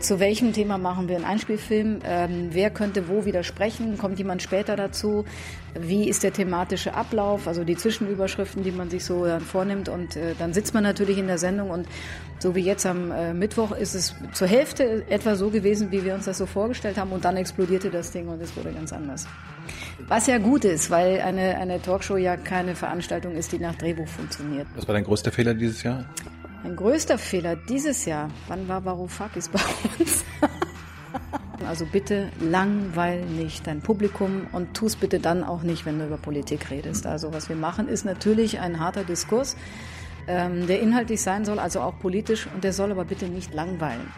Zu welchem Thema machen wir einen Einspielfilm? Ähm, wer könnte wo widersprechen? Kommt jemand später dazu? Wie ist der thematische Ablauf? Also die Zwischenüberschriften, die man sich so dann vornimmt. Und äh, dann sitzt man natürlich in der Sendung und so wie jetzt am äh, Mittwoch ist es zur Hälfte etwa so gewesen, wie wir uns das so vorgestellt haben. Und dann explodierte das Ding und es wurde ganz anders. Was ja gut ist, weil eine, eine Talkshow ja keine Veranstaltung ist, die nach Drehbuch funktioniert. Was war dein größter Fehler dieses Jahr? Mein größter Fehler dieses Jahr, wann war Varoufakis bei uns? also bitte langweil nicht dein Publikum und tu es bitte dann auch nicht, wenn du über Politik redest. Also was wir machen, ist natürlich ein harter Diskurs, ähm, der inhaltlich sein soll, also auch politisch, und der soll aber bitte nicht langweilen.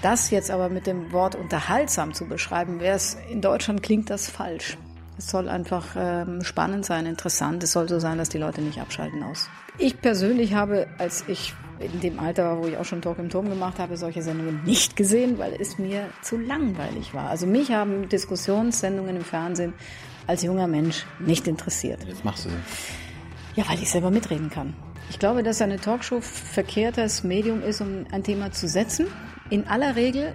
Das jetzt aber mit dem Wort unterhaltsam zu beschreiben, wäre es in Deutschland klingt das falsch. Es soll einfach ähm, spannend sein, interessant. Es soll so sein, dass die Leute nicht abschalten aus. Ich persönlich habe, als ich in dem Alter wo ich auch schon Talk im Turm gemacht habe, solche Sendungen nicht gesehen, weil es mir zu langweilig war. Also mich haben Diskussionssendungen im Fernsehen als junger Mensch nicht interessiert. Jetzt machst du sie. Ja, weil ich selber mitreden kann. Ich glaube, dass eine Talkshow verkehrtes Medium ist, um ein Thema zu setzen. In aller Regel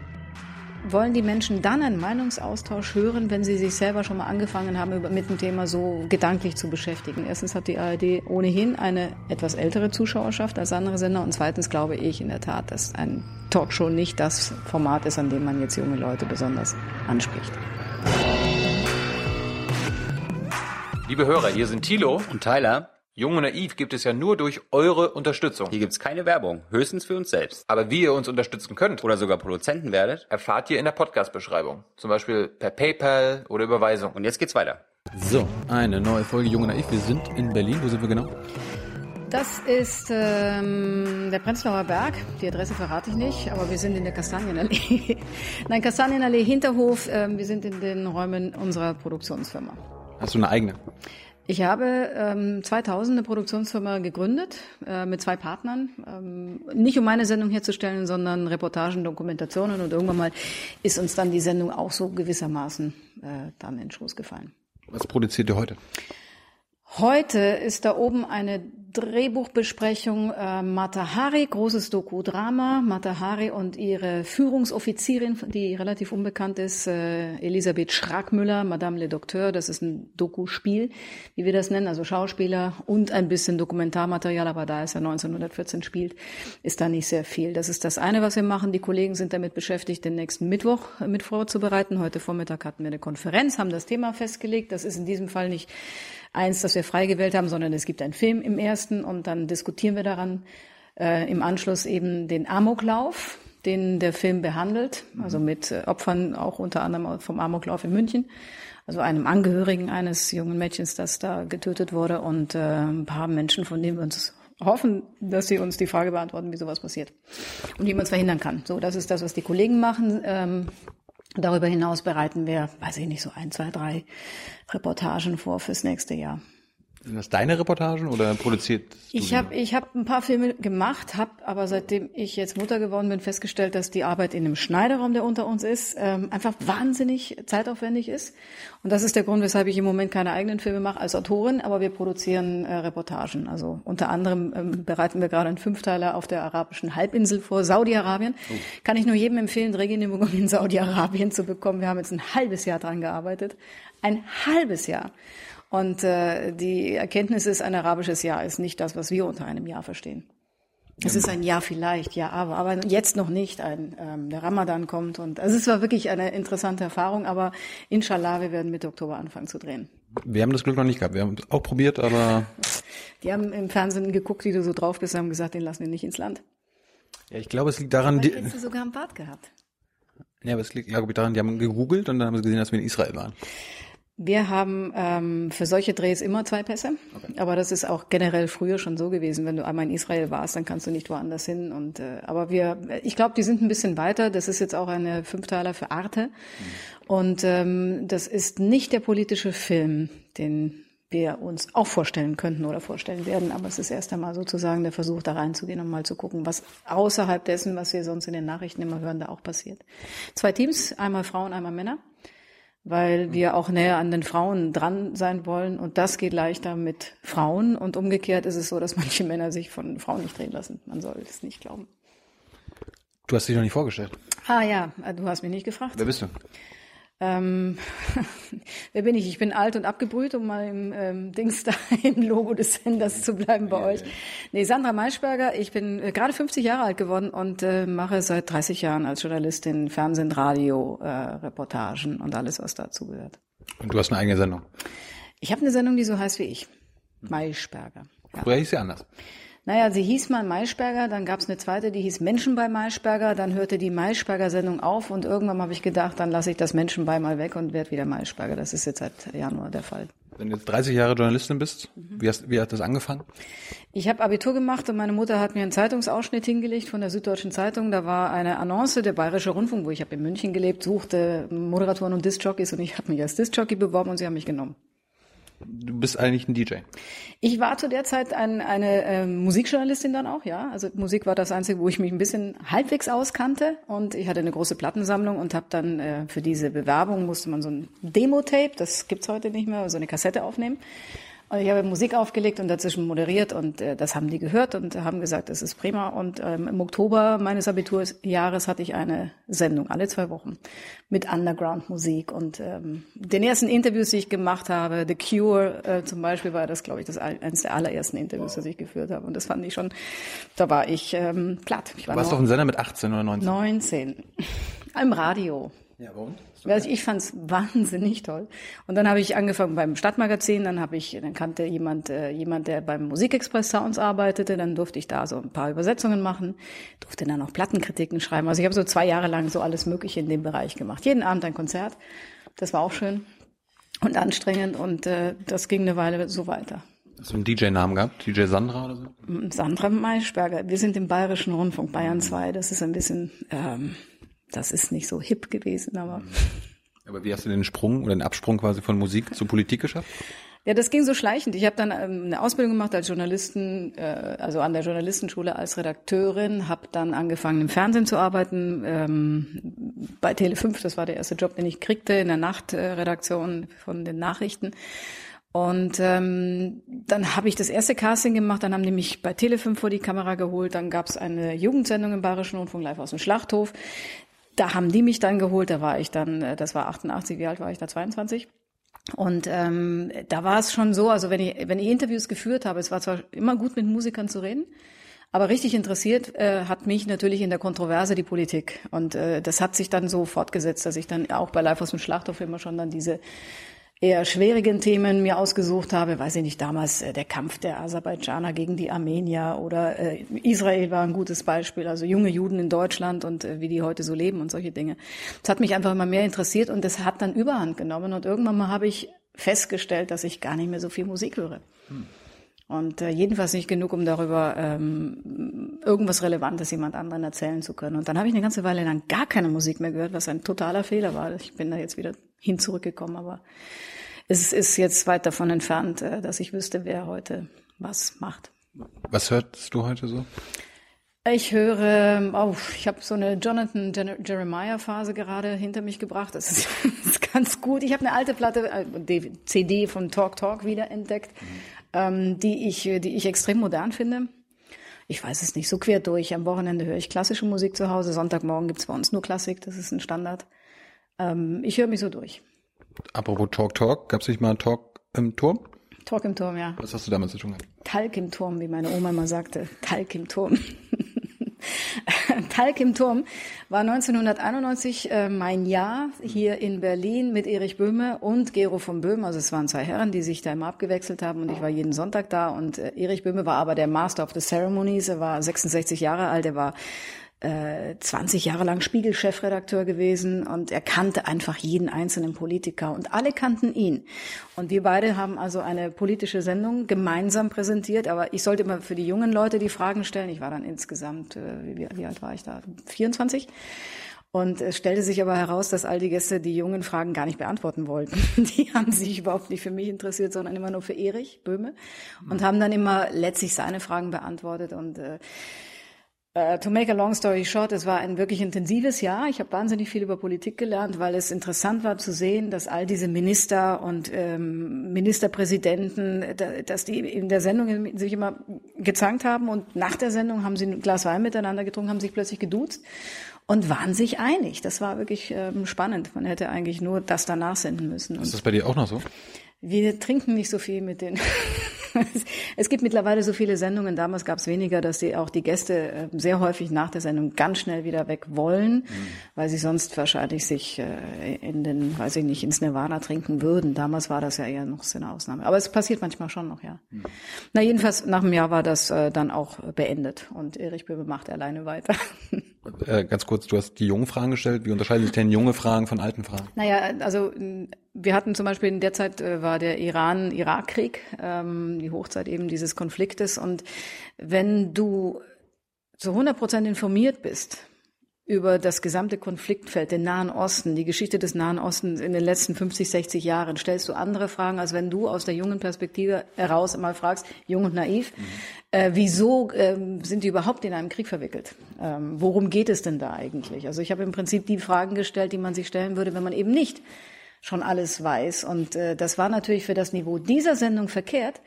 wollen die Menschen dann einen Meinungsaustausch hören, wenn sie sich selber schon mal angefangen haben, mit dem Thema so gedanklich zu beschäftigen. Erstens hat die ARD ohnehin eine etwas ältere Zuschauerschaft als andere Sender und zweitens glaube ich in der Tat, dass ein Talkshow nicht das Format ist, an dem man jetzt junge Leute besonders anspricht. Liebe Hörer, hier sind Thilo und Tyler. Jung und Naiv gibt es ja nur durch eure Unterstützung. Hier gibt's keine Werbung, höchstens für uns selbst. Aber wie ihr uns unterstützen könnt oder sogar Produzenten werdet, erfahrt ihr in der Podcast-Beschreibung. Zum Beispiel per PayPal oder Überweisung. Und jetzt geht's weiter. So, eine neue Folge Jung und Naiv. Wir sind in Berlin. Wo sind wir genau? Das ist ähm, der Prenzlauer Berg. Die Adresse verrate ich nicht, aber wir sind in der Kastanienallee. Nein, Kastanienallee Hinterhof. Ähm, wir sind in den Räumen unserer Produktionsfirma. Hast du eine eigene? Ich habe ähm, 2000 eine Produktionsfirma gegründet äh, mit zwei Partnern, ähm, nicht um meine Sendung herzustellen, sondern Reportagen, Dokumentationen und irgendwann mal ist uns dann die Sendung auch so gewissermaßen äh, dann in Schoß gefallen. Was produziert ihr heute? Heute ist da oben eine Drehbuchbesprechung äh, Matahari, großes Doku-Drama. Matahari und ihre Führungsoffizierin, die relativ unbekannt ist, äh, Elisabeth Schrackmüller, Madame le Docteur. Das ist ein Doku-Spiel, wie wir das nennen, also Schauspieler und ein bisschen Dokumentarmaterial, aber da es ja 1914 spielt, ist da nicht sehr viel. Das ist das eine, was wir machen. Die Kollegen sind damit beschäftigt, den nächsten Mittwoch mit vorzubereiten. Heute Vormittag hatten wir eine Konferenz, haben das Thema festgelegt. Das ist in diesem Fall nicht eins, das wir frei gewählt haben, sondern es gibt einen Film im ersten und dann diskutieren wir daran äh, im Anschluss eben den Amoklauf, den der Film behandelt, also mhm. mit äh, Opfern auch unter anderem vom Amoklauf in München, also einem Angehörigen eines jungen Mädchens, das da getötet wurde und äh, ein paar Menschen, von denen wir uns hoffen, dass sie uns die Frage beantworten, wie sowas passiert und wie man es verhindern kann. So, das ist das, was die Kollegen machen. Ähm, Darüber hinaus bereiten wir, weiß ich nicht, so ein, zwei, drei Reportagen vor fürs nächste Jahr. Sind das deine Reportagen oder produziert? Ich habe ich hab ein paar Filme gemacht, habe aber seitdem ich jetzt Mutter geworden bin festgestellt, dass die Arbeit in einem Schneiderraum, der unter uns ist, ähm, einfach wahnsinnig zeitaufwendig ist. Und das ist der Grund, weshalb ich im Moment keine eigenen Filme mache als Autorin, aber wir produzieren äh, Reportagen. Also unter anderem ähm, bereiten wir gerade einen Fünfteiler auf der arabischen Halbinsel vor, Saudi-Arabien. Oh. Kann ich nur jedem empfehlen, Drehgenehmigung in Saudi-Arabien zu bekommen. Wir haben jetzt ein halbes Jahr dran gearbeitet. Ein halbes Jahr. Und äh, die Erkenntnis ist, ein arabisches Jahr ist nicht das, was wir unter einem Jahr verstehen. Es ist ein Jahr vielleicht, ja, aber, aber jetzt noch nicht. Ein, ähm, der Ramadan kommt und also es war wirklich eine interessante Erfahrung, aber inshallah, wir werden Mitte Oktober anfangen zu drehen. Wir haben das Glück noch nicht gehabt. Wir haben es auch probiert, aber. Die haben im Fernsehen geguckt, wie du so drauf bist, haben gesagt, den lassen wir nicht ins Land. Ja, ich glaube, es liegt daran, die. Hättest du sogar einen Bart gehabt. Ja, aber es liegt, glaube ich, daran, die haben gegoogelt und dann haben sie gesehen, dass wir in Israel waren. Wir haben ähm, für solche Drehs immer zwei Pässe, okay. aber das ist auch generell früher schon so gewesen. Wenn du einmal in Israel warst, dann kannst du nicht woanders hin. Und äh, aber wir, ich glaube, die sind ein bisschen weiter. Das ist jetzt auch eine Fünfteiler für Arte, mhm. und ähm, das ist nicht der politische Film, den wir uns auch vorstellen könnten oder vorstellen werden. Aber es ist erst einmal sozusagen der Versuch, da reinzugehen und mal zu gucken, was außerhalb dessen, was wir sonst in den Nachrichten immer hören, da auch passiert. Zwei Teams, einmal Frauen, einmal Männer weil wir auch näher an den Frauen dran sein wollen. Und das geht leichter mit Frauen. Und umgekehrt ist es so, dass manche Männer sich von Frauen nicht drehen lassen. Man soll es nicht glauben. Du hast dich noch nicht vorgestellt. Ah ja, du hast mich nicht gefragt. Wer bist du? Ähm, wer bin ich? Ich bin alt und abgebrüht, um mal im ähm, Dings da im Logo des Senders zu bleiben bei euch. Nee, Sandra Maischberger, ich bin äh, gerade 50 Jahre alt geworden und äh, mache seit 30 Jahren als Journalistin Fernsehen, Radio, äh, Reportagen und alles, was dazu gehört. Und du hast eine eigene Sendung. Ich habe eine Sendung, die so heißt wie ich. Maischberger. Ja. Früher hieß sie anders. Naja, sie hieß mal Maischberger, dann gab's eine zweite, die hieß Menschen bei Maischberger, dann hörte die Maischberger-Sendung auf und irgendwann habe ich gedacht, dann lasse ich das Menschen bei mal weg und werde wieder Maischberger. Das ist jetzt seit Januar der Fall. Wenn du jetzt 30 Jahre Journalistin bist, wie, hast, wie hat das angefangen? Ich habe Abitur gemacht und meine Mutter hat mir einen Zeitungsausschnitt hingelegt von der Süddeutschen Zeitung. Da war eine Annonce, der Bayerische Rundfunk, wo ich habe in München gelebt, suchte Moderatoren und Discjockeys und ich habe mich als Discjockey beworben und sie haben mich genommen. Du bist eigentlich ein DJ. Ich war zu der Zeit ein, eine äh, Musikjournalistin dann auch, ja. Also Musik war das Einzige, wo ich mich ein bisschen halbwegs auskannte. Und ich hatte eine große Plattensammlung und habe dann äh, für diese Bewerbung musste man so ein Demo-Tape, das gibt's heute nicht mehr, so eine Kassette aufnehmen. Und ich habe Musik aufgelegt und dazwischen moderiert und äh, das haben die gehört und haben gesagt, das ist prima. Und ähm, im Oktober meines Abiturjahres hatte ich eine Sendung, alle zwei Wochen, mit Underground-Musik. Und ähm, den ersten Interviews, die ich gemacht habe, The Cure äh, zum Beispiel, war das, glaube ich, das eines der allerersten Interviews, das ich geführt habe. Und das fand ich schon, da war ich ähm, platt. Ich war du warst doch ein Sender mit 18 oder 19? 19. Im Radio. Ja, und? Also ich fand's wahnsinnig toll. Und dann habe ich angefangen beim Stadtmagazin, dann habe ich, dann kannte jemand, äh, jemand, der beim Musikexpress Sounds arbeitete, dann durfte ich da so ein paar Übersetzungen machen, durfte dann auch Plattenkritiken schreiben. Also ich habe so zwei Jahre lang so alles Mögliche in dem Bereich gemacht. Jeden Abend ein Konzert. Das war auch schön und anstrengend und äh, das ging eine Weile so weiter. Hast du einen DJ-Namen gehabt? DJ Sandra oder so? Sandra Maischberger. Wir sind im Bayerischen Rundfunk, Bayern 2. Das ist ein bisschen ähm, das ist nicht so hip gewesen, aber. Aber wie hast du den Sprung oder den Absprung quasi von Musik zur Politik geschafft? Ja, das ging so schleichend. Ich habe dann ähm, eine Ausbildung gemacht als Journalisten, äh, also an der Journalistenschule als Redakteurin, habe dann angefangen im Fernsehen zu arbeiten, ähm, bei Tele5, das war der erste Job, den ich kriegte, in der Nachtredaktion von den Nachrichten. Und ähm, dann habe ich das erste Casting gemacht, dann haben die mich bei Tele5 vor die Kamera geholt, dann gab es eine Jugendsendung im Bayerischen Rundfunk live aus dem Schlachthof. Da haben die mich dann geholt, da war ich dann, äh, das war 88, wie alt war ich da, 22? Und ähm, da war es schon so, also wenn ich, wenn ich Interviews geführt habe, es war zwar immer gut mit Musikern zu reden, aber richtig interessiert äh, hat mich natürlich in der Kontroverse die Politik. Und äh, das hat sich dann so fortgesetzt, dass ich dann auch bei Live aus dem Schlachthof immer schon dann diese eher schwierigen Themen mir ausgesucht habe, weiß ich nicht, damals äh, der Kampf der Aserbaidschaner gegen die Armenier oder äh, Israel war ein gutes Beispiel, also junge Juden in Deutschland und äh, wie die heute so leben und solche Dinge. Das hat mich einfach immer mehr interessiert und das hat dann Überhand genommen und irgendwann mal habe ich festgestellt, dass ich gar nicht mehr so viel Musik höre. Hm. Und äh, jedenfalls nicht genug, um darüber ähm, irgendwas Relevantes jemand anderen erzählen zu können. Und dann habe ich eine ganze Weile lang gar keine Musik mehr gehört, was ein totaler Fehler war. Ich bin da jetzt wieder hin zurückgekommen, aber es ist jetzt weit davon entfernt, äh, dass ich wüsste, wer heute was macht. Was hörst du heute so? Ich höre, oh, ich habe so eine Jonathan Jeremiah Phase gerade hinter mich gebracht. Das ist, das ist ganz gut. Ich habe eine alte Platte, äh, CD von Talk Talk wieder entdeckt, mhm. ähm, die ich, die ich extrem modern finde. Ich weiß es nicht, so quer durch. Am Wochenende höre ich klassische Musik zu Hause. Sonntagmorgen gibt's bei uns nur Klassik, das ist ein Standard. Ähm, ich höre mich so durch. Apropos Talk Talk, gab es nicht mal Talk im Turm? Talk im Turm, ja. Was hast du damals zu tun gehabt? Talk im Turm, wie meine Oma mal sagte. Talk im Turm. Talk im Turm war 1991 äh, mein Jahr hier in Berlin mit Erich Böhme und Gero von Böhm. Also es waren zwei Herren, die sich da immer abgewechselt haben und ich war jeden Sonntag da und äh, Erich Böhme war aber der Master of the Ceremonies. Er war 66 Jahre alt, er war 20 äh, Jahre lang Spiegel-Chefredakteur gewesen und er kannte einfach jeden einzelnen Politiker und alle kannten ihn. Und wir beide haben also eine politische Sendung gemeinsam präsentiert, aber ich sollte immer für die jungen Leute die Fragen stellen. Ich war dann insgesamt, äh, wie, wie alt war ich da? 24. Und es stellte sich aber heraus, dass all die Gäste die jungen Fragen gar nicht beantworten wollten. Die haben sich überhaupt nicht für mich interessiert, sondern immer nur für Erich Böhme und haben dann immer letztlich seine Fragen beantwortet und äh, Uh, to make a long story short, es war ein wirklich intensives Jahr. Ich habe wahnsinnig viel über Politik gelernt, weil es interessant war zu sehen, dass all diese Minister und ähm, Ministerpräsidenten, da, dass die in der Sendung sich immer gezankt haben und nach der Sendung haben sie ein Glas Wein miteinander getrunken, haben sich plötzlich geduzt und waren sich einig. Das war wirklich ähm, spannend. Man hätte eigentlich nur das danach senden müssen. Ist das bei dir auch noch so? Wir trinken nicht so viel mit den. es gibt mittlerweile so viele Sendungen. Damals gab es weniger, dass die auch die Gäste äh, sehr häufig nach der Sendung ganz schnell wieder weg wollen, mhm. weil sie sonst wahrscheinlich sich äh, in den, weiß ich nicht, ins Nirvana trinken würden. Damals war das ja eher noch so eine Ausnahme. Aber es passiert manchmal schon noch, ja. Mhm. Na jedenfalls nach einem Jahr war das äh, dann auch beendet und Erich Böhme macht alleine weiter. Äh, ganz kurz, du hast die jungen Fragen gestellt. Wie unterscheiden sich denn junge Fragen von alten Fragen? Naja, also wir hatten zum Beispiel in der Zeit äh, war der Iran-Irak-Krieg, ähm, die Hochzeit eben dieses Konfliktes. Und wenn du zu 100 Prozent informiert bist über das gesamte Konfliktfeld, den Nahen Osten, die Geschichte des Nahen Ostens in den letzten 50, 60 Jahren, stellst du andere Fragen, als wenn du aus der jungen Perspektive heraus mal fragst, jung und naiv, mhm. äh, wieso äh, sind die überhaupt in einem Krieg verwickelt? Ähm, worum geht es denn da eigentlich? Also ich habe im Prinzip die Fragen gestellt, die man sich stellen würde, wenn man eben nicht schon alles weiß. Und äh, das war natürlich für das Niveau dieser Sendung verkehrt,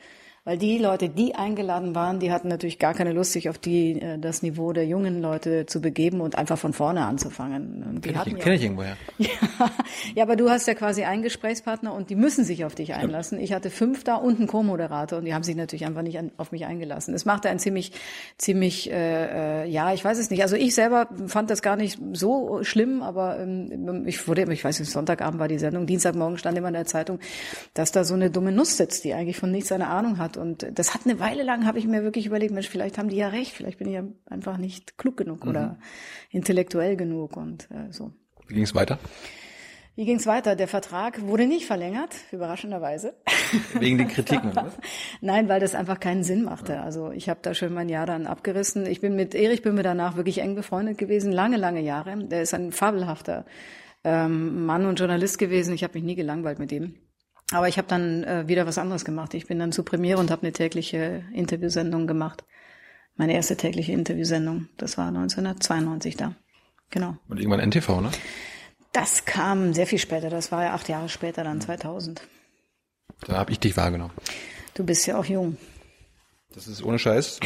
weil die Leute, die eingeladen waren, die hatten natürlich gar keine Lust, sich auf die, äh, das Niveau der jungen Leute zu begeben und einfach von vorne anzufangen. Kenn ich, kenn ich irgendwoher. Ja, ja, aber du hast ja quasi einen Gesprächspartner und die müssen sich auf dich einlassen. Ich hatte fünf da und einen Co-Moderator und die haben sich natürlich einfach nicht an, auf mich eingelassen. Es machte ein ziemlich, ziemlich, äh, äh, ja, ich weiß es nicht. Also ich selber fand das gar nicht so schlimm, aber ähm, ich wurde, ich weiß nicht, Sonntagabend war die Sendung, Dienstagmorgen stand immer in der Zeitung, dass da so eine dumme Nuss sitzt, die eigentlich von nichts eine Ahnung hat und das hat eine Weile lang, habe ich mir wirklich überlegt, Mensch, vielleicht haben die ja recht, vielleicht bin ich ja einfach nicht klug genug mhm. oder intellektuell genug und äh, so. Wie ging es weiter? Wie ging es weiter? Der Vertrag wurde nicht verlängert, überraschenderweise. Wegen den Kritiken, oder? Nein, weil das einfach keinen Sinn machte. Also ich habe da schon mein Jahr dann abgerissen. Ich bin mit Erich bin mir danach wirklich eng befreundet gewesen, lange, lange Jahre. Der ist ein fabelhafter ähm, Mann und Journalist gewesen. Ich habe mich nie gelangweilt mit ihm. Aber ich habe dann äh, wieder was anderes gemacht. Ich bin dann zu Premiere und habe eine tägliche Interviewsendung gemacht. Meine erste tägliche Interviewsendung. Das war 1992 da. Genau. Und irgendwann NTV, ne? Das kam sehr viel später. Das war ja acht Jahre später, dann 2000. Da habe ich dich wahrgenommen. Du bist ja auch jung. Das ist ohne Scheiß.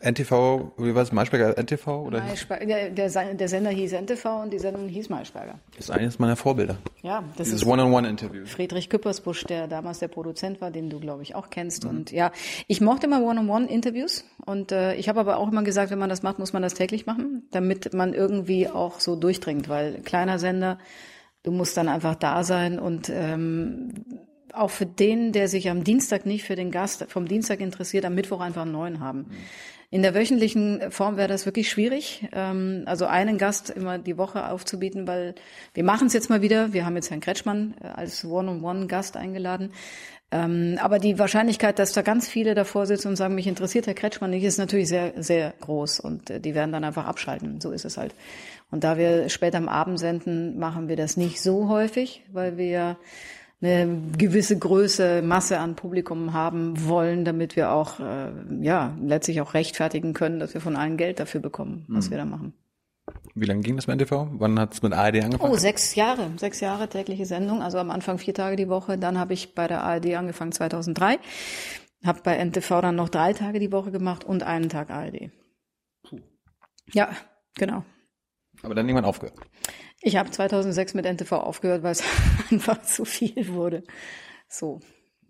NTV, wie war es? Maischberger NTV? Oder? Maischberger, der, der, der, Sender hieß NTV und die Sendung hieß Maischberger. Das ist eines meiner Vorbilder. Ja, das Dieses One-on-One-Interview. Friedrich Küppersbusch, der damals der Produzent war, den du, glaube ich, auch kennst. Mhm. Und ja, ich mochte immer One-on-One-Interviews. Und äh, ich habe aber auch immer gesagt, wenn man das macht, muss man das täglich machen, damit man irgendwie auch so durchdringt. Weil kleiner Sender, du musst dann einfach da sein und ähm, auch für den, der sich am Dienstag nicht für den Gast vom Dienstag interessiert, am Mittwoch einfach einen neuen haben. In der wöchentlichen Form wäre das wirklich schwierig, ähm, also einen Gast immer die Woche aufzubieten, weil wir machen es jetzt mal wieder. Wir haben jetzt Herrn Kretschmann äh, als One-on-One-Gast eingeladen. Ähm, aber die Wahrscheinlichkeit, dass da ganz viele davor sitzen und sagen, mich interessiert Herr Kretschmann nicht, ist natürlich sehr, sehr groß und äh, die werden dann einfach abschalten. So ist es halt. Und da wir später am Abend senden, machen wir das nicht so häufig, weil wir eine gewisse Größe, Masse an Publikum haben wollen, damit wir auch, äh, ja, letztlich auch rechtfertigen können, dass wir von allen Geld dafür bekommen, was mhm. wir da machen. Wie lange ging das mit NTV? Wann hat es mit ARD angefangen? Oh, sechs Jahre. Sechs Jahre tägliche Sendung. Also am Anfang vier Tage die Woche. Dann habe ich bei der ARD angefangen 2003. Habe bei NTV dann noch drei Tage die Woche gemacht und einen Tag ARD. Puh. Ja, genau. Aber dann irgendwann aufgehört. Ich habe 2006 mit NTV aufgehört, weil es einfach zu viel wurde. So.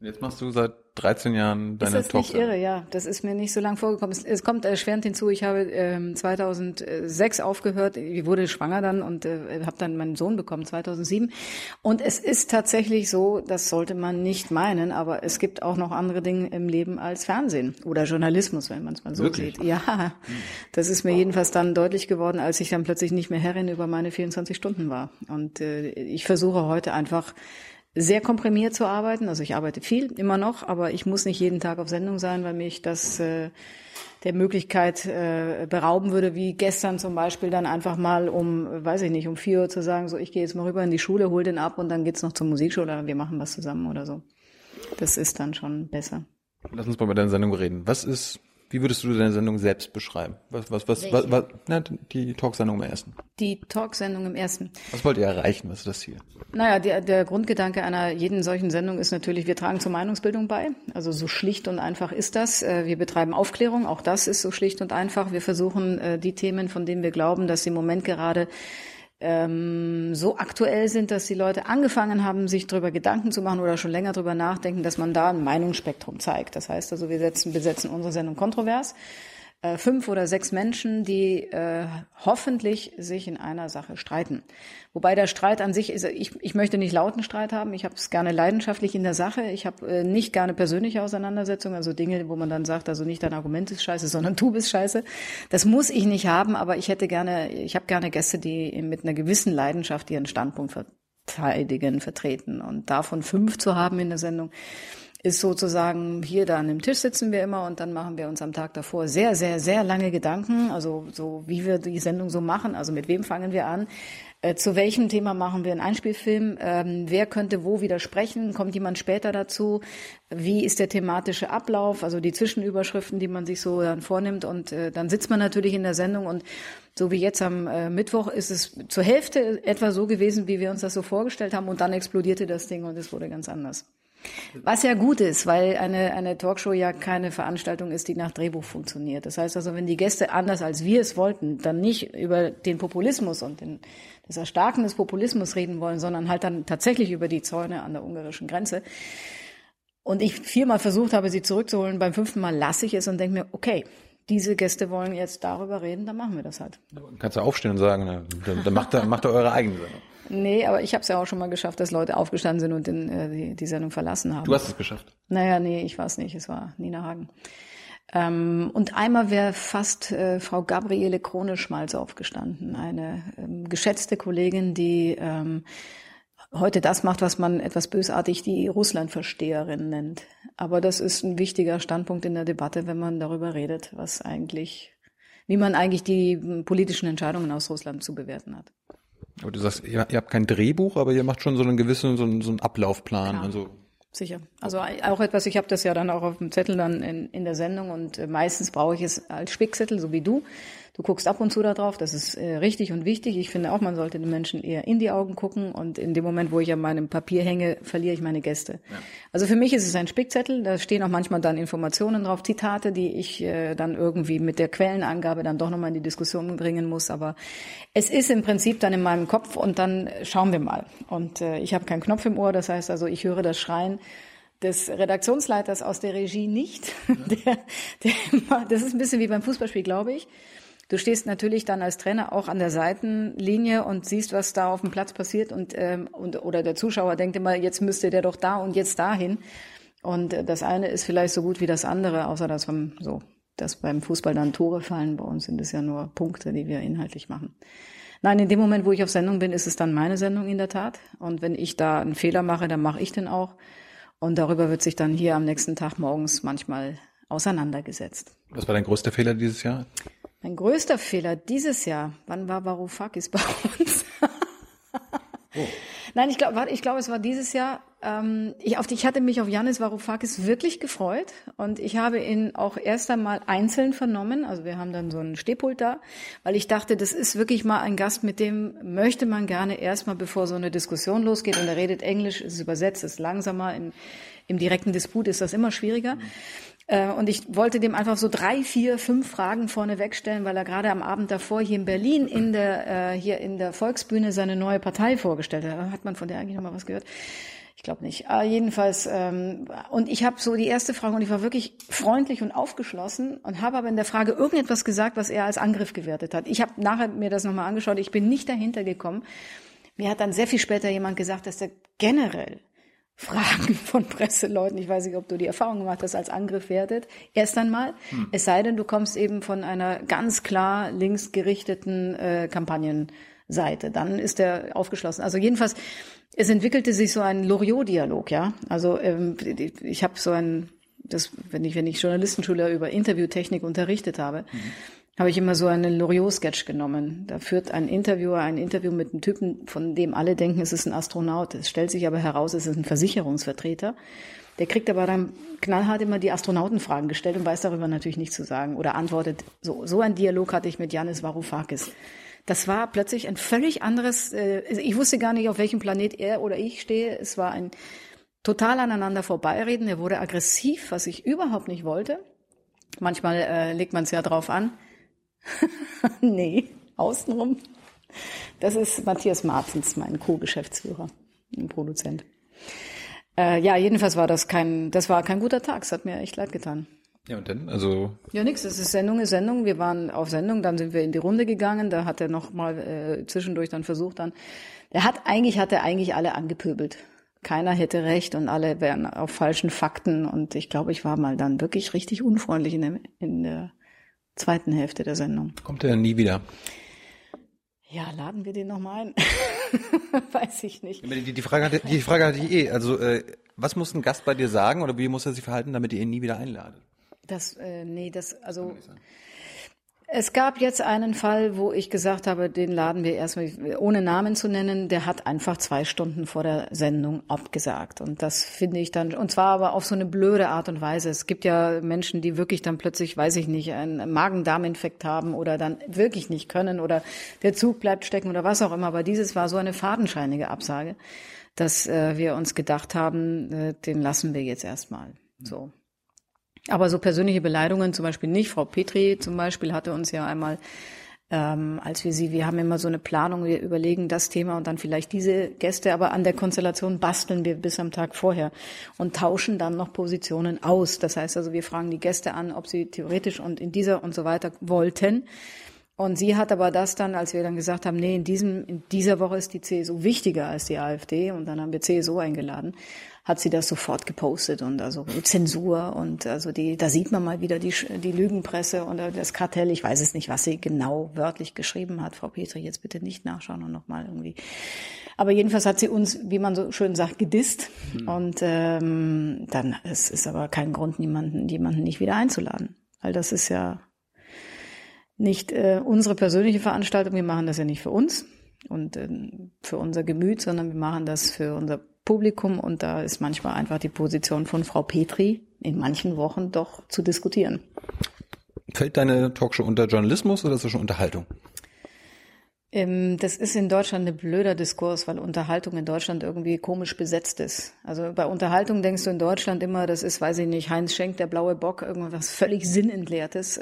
Jetzt machst du seit 13 Jahren deine ist das Tochter. Nicht irre, ja. Das ist mir nicht so lang vorgekommen. Es, es kommt erschwerend hinzu. Ich habe ähm, 2006 aufgehört. Ich wurde schwanger dann und äh, habe dann meinen Sohn bekommen 2007. Und es ist tatsächlich so, das sollte man nicht meinen, aber es gibt auch noch andere Dinge im Leben als Fernsehen oder Journalismus, wenn man es mal so Wirklich? sieht. Ja, das ist mir jedenfalls dann deutlich geworden, als ich dann plötzlich nicht mehr Herrin über meine 24 Stunden war. Und äh, ich versuche heute einfach sehr komprimiert zu arbeiten. Also ich arbeite viel immer noch, aber ich muss nicht jeden Tag auf Sendung sein, weil mich das äh, der Möglichkeit äh, berauben würde, wie gestern zum Beispiel dann einfach mal um, weiß ich nicht, um vier Uhr zu sagen, so ich gehe jetzt mal rüber in die Schule, hol den ab und dann geht's noch zur Musikschule oder wir machen was zusammen oder so. Das ist dann schon besser. Lass uns mal über deine Sendung reden. Was ist Wie würdest du deine Sendung selbst beschreiben? Was, was, was, was, was na, die Talksendung im ersten. Die Talksendung im ersten. Was wollt ihr erreichen? Was ist das Ziel? Naja, der, der Grundgedanke einer jeden solchen Sendung ist natürlich, wir tragen zur Meinungsbildung bei. Also so schlicht und einfach ist das. Äh, wir betreiben Aufklärung, auch das ist so schlicht und einfach. Wir versuchen äh, die Themen, von denen wir glauben, dass sie im Moment gerade ähm, so aktuell sind, dass die Leute angefangen haben, sich darüber Gedanken zu machen oder schon länger darüber nachdenken, dass man da ein Meinungsspektrum zeigt. Das heißt also, wir setzen, besetzen unsere Sendung kontrovers äh, fünf oder sechs Menschen, die äh, hoffentlich sich in einer Sache streiten. Wobei der Streit an sich ist, ich, ich möchte nicht lauten Streit haben, ich habe es gerne leidenschaftlich in der Sache, ich habe äh, nicht gerne persönliche Auseinandersetzungen, also Dinge, wo man dann sagt, also nicht dein Argument ist scheiße, sondern du bist scheiße. Das muss ich nicht haben, aber ich hätte gerne, ich habe gerne Gäste, die mit einer gewissen Leidenschaft ihren Standpunkt verteidigen, vertreten. Und davon fünf zu haben in der Sendung, ist sozusagen hier da an dem Tisch sitzen wir immer und dann machen wir uns am Tag davor sehr, sehr, sehr lange Gedanken, also so wie wir die Sendung so machen, also mit wem fangen wir an, äh, zu welchem Thema machen wir einen Einspielfilm, ähm, wer könnte wo widersprechen, kommt jemand später dazu, wie ist der thematische Ablauf, also die Zwischenüberschriften, die man sich so dann vornimmt und äh, dann sitzt man natürlich in der Sendung und so wie jetzt am äh, Mittwoch ist es zur Hälfte etwa so gewesen, wie wir uns das so vorgestellt haben und dann explodierte das Ding und es wurde ganz anders. Was ja gut ist, weil eine, eine Talkshow ja keine Veranstaltung ist, die nach Drehbuch funktioniert. Das heißt also, wenn die Gäste anders als wir es wollten, dann nicht über den Populismus und den, das Erstarken des Populismus reden wollen, sondern halt dann tatsächlich über die Zäune an der ungarischen Grenze. Und ich viermal versucht habe, sie zurückzuholen, beim fünften Mal lasse ich es und denke mir, okay, diese Gäste wollen jetzt darüber reden, dann machen wir das halt. Kannst du aufstehen und sagen, dann, dann macht, er, macht er eure eigene Sendung. Nee, aber ich habe es ja auch schon mal geschafft, dass Leute aufgestanden sind und den, äh, die, die Sendung verlassen haben. Du hast es geschafft? Naja, nee, ich weiß nicht. Es war Nina Hagen. Ähm, und einmal wäre fast äh, Frau Gabriele Krone-Schmalz aufgestanden, eine ähm, geschätzte Kollegin, die ähm, heute das macht, was man etwas bösartig die Russlandversteherin nennt. Aber das ist ein wichtiger Standpunkt in der Debatte, wenn man darüber redet, was eigentlich, wie man eigentlich die politischen Entscheidungen aus Russland zu bewerten hat. Aber du sagst, ihr, ihr habt kein Drehbuch, aber ihr macht schon so einen gewissen, so einen, so einen Ablaufplan. Also Sicher. Also auch etwas, ich habe das ja dann auch auf dem Zettel dann in, in der Sendung und äh, meistens brauche ich es als Spickzettel, so wie du. Du guckst ab und zu da drauf, das ist äh, richtig und wichtig. Ich finde auch, man sollte den Menschen eher in die Augen gucken und in dem Moment, wo ich an meinem Papier hänge, verliere ich meine Gäste. Ja. Also für mich ist es ein Spickzettel, da stehen auch manchmal dann Informationen drauf, Zitate, die ich äh, dann irgendwie mit der Quellenangabe dann doch nochmal in die Diskussion bringen muss. Aber es ist im Prinzip dann in meinem Kopf und dann schauen wir mal. Und äh, ich habe keinen Knopf im Ohr, das heißt also, ich höre das Schreien des Redaktionsleiters aus der Regie nicht. Der, der, das ist ein bisschen wie beim Fußballspiel, glaube ich. Du stehst natürlich dann als Trainer auch an der Seitenlinie und siehst, was da auf dem Platz passiert und, ähm, und oder der Zuschauer denkt immer, jetzt müsste der doch da und jetzt dahin. Und äh, das eine ist vielleicht so gut wie das andere, außer dass beim so, dass beim Fußball dann Tore fallen. Bei uns sind es ja nur Punkte, die wir inhaltlich machen. Nein, in dem Moment, wo ich auf Sendung bin, ist es dann meine Sendung in der Tat. Und wenn ich da einen Fehler mache, dann mache ich den auch. Und darüber wird sich dann hier am nächsten Tag morgens manchmal auseinandergesetzt. Was war dein größter Fehler dieses Jahr? Mein größter Fehler dieses Jahr, wann war Varoufakis bei uns? oh. Nein, ich glaube, ich glaube, es war dieses Jahr. Ähm, ich, auf, ich hatte mich auf Janis Varoufakis wirklich gefreut und ich habe ihn auch erst einmal einzeln vernommen. Also wir haben dann so einen Stehpult da, weil ich dachte, das ist wirklich mal ein Gast, mit dem möchte man gerne erstmal, bevor so eine Diskussion losgeht und er redet Englisch, ist übersetzt, ist langsamer. In, Im direkten Disput ist das immer schwieriger. Mhm. Äh, und ich wollte dem einfach so drei, vier, fünf Fragen vorne wegstellen, weil er gerade am Abend davor hier in Berlin in der, äh, hier in der Volksbühne seine neue Partei vorgestellt hat. Hat man von der eigentlich noch mal was gehört? Ich glaube nicht. Aber jedenfalls, ähm, und ich habe so die erste Frage und ich war wirklich freundlich und aufgeschlossen und habe aber in der Frage irgendetwas gesagt, was er als Angriff gewertet hat. Ich habe nachher mir das nochmal angeschaut, ich bin nicht dahinter gekommen. Mir hat dann sehr viel später jemand gesagt, dass er generell Fragen von Presseleuten, ich weiß nicht, ob du die Erfahrung gemacht hast, als Angriff wertet. Erst einmal, hm. es sei denn, du kommst eben von einer ganz klar linksgerichteten äh, Kampagnenseite. Dann ist der aufgeschlossen. Also jedenfalls, es entwickelte sich so ein Loriot-Dialog, ja. Also ähm, ich habe so ein, das, wenn ich, wenn ich Journalistenschule über Interviewtechnik unterrichtet habe, mhm habe ich immer so einen Loriot-Sketch genommen. Da führt ein Interviewer ein Interview mit einem Typen, von dem alle denken, es ist ein Astronaut. Es stellt sich aber heraus, es ist ein Versicherungsvertreter. Der kriegt aber dann knallhart immer die Astronautenfragen gestellt und weiß darüber natürlich nichts zu sagen oder antwortet. So, so ein Dialog hatte ich mit Janis Varoufakis. Das war plötzlich ein völlig anderes, äh, ich wusste gar nicht, auf welchem Planet er oder ich stehe. Es war ein total aneinander vorbeireden. Er wurde aggressiv, was ich überhaupt nicht wollte. Manchmal äh, legt man es ja drauf an. nee, außenrum. Das ist Matthias Martens, mein Co-Geschäftsführer, ein Produzent. Äh, ja, jedenfalls war das kein, das war kein guter Tag. Es hat mir echt leid getan. Ja, und dann? Also. Ja, nix. Es ist Sendung, ist Sendung. Wir waren auf Sendung, dann sind wir in die Runde gegangen. Da hat er noch mal äh, zwischendurch dann versucht, dann. Er hat eigentlich, hat er eigentlich alle angepöbelt. Keiner hätte recht und alle wären auf falschen Fakten. Und ich glaube, ich war mal dann wirklich richtig unfreundlich in der, in der zweiten Hälfte der Sendung. Kommt er nie wieder? Ja, laden wir den nochmal ein. Weiß ich nicht. Die, die, Frage hatte, die Frage hatte ich eh. Also, äh, was muss ein Gast bei dir sagen oder wie muss er sich verhalten, damit ihr ihn nie wieder einladet? Das, äh, nee, das, also. Es gab jetzt einen Fall, wo ich gesagt habe, den laden wir erstmal, ohne Namen zu nennen, der hat einfach zwei Stunden vor der Sendung abgesagt. Und das finde ich dann, und zwar aber auf so eine blöde Art und Weise. Es gibt ja Menschen, die wirklich dann plötzlich, weiß ich nicht, einen Magen-Darm-Infekt haben oder dann wirklich nicht können oder der Zug bleibt stecken oder was auch immer. Aber dieses war so eine fadenscheinige Absage, dass äh, wir uns gedacht haben, äh, den lassen wir jetzt erstmal. So. Aber so persönliche Beleidigungen zum Beispiel nicht. Frau Petri zum Beispiel hatte uns ja einmal, ähm, als wir sie, wir haben immer so eine Planung, wir überlegen das Thema und dann vielleicht diese Gäste, aber an der Konstellation basteln wir bis am Tag vorher und tauschen dann noch Positionen aus. Das heißt also, wir fragen die Gäste an, ob sie theoretisch und in dieser und so weiter wollten. Und sie hat aber das dann, als wir dann gesagt haben, nee, in diesem, in dieser Woche ist die CSU wichtiger als die AfD und dann haben wir CSU eingeladen, hat sie das sofort gepostet und also Zensur und also die, da sieht man mal wieder die, die Lügenpresse und das Kartell. Ich weiß es nicht, was sie genau wörtlich geschrieben hat. Frau Petri, jetzt bitte nicht nachschauen und nochmal irgendwie. Aber jedenfalls hat sie uns, wie man so schön sagt, gedisst. Mhm. Und ähm, dann es ist aber kein Grund, niemanden, jemanden nicht wieder einzuladen. Weil das ist ja nicht äh, unsere persönliche Veranstaltung. Wir machen das ja nicht für uns und äh, für unser Gemüt, sondern wir machen das für unser Publikum und da ist manchmal einfach die Position von Frau Petri in manchen Wochen doch zu diskutieren. Fällt deine Talkshow unter Journalismus oder ist das schon Unterhaltung? Ähm, das ist in Deutschland ein blöder Diskurs, weil Unterhaltung in Deutschland irgendwie komisch besetzt ist. Also bei Unterhaltung denkst du in Deutschland immer, das ist, weiß ich nicht, Heinz Schenk, der blaue Bock, irgendwas völlig sinnentleertes.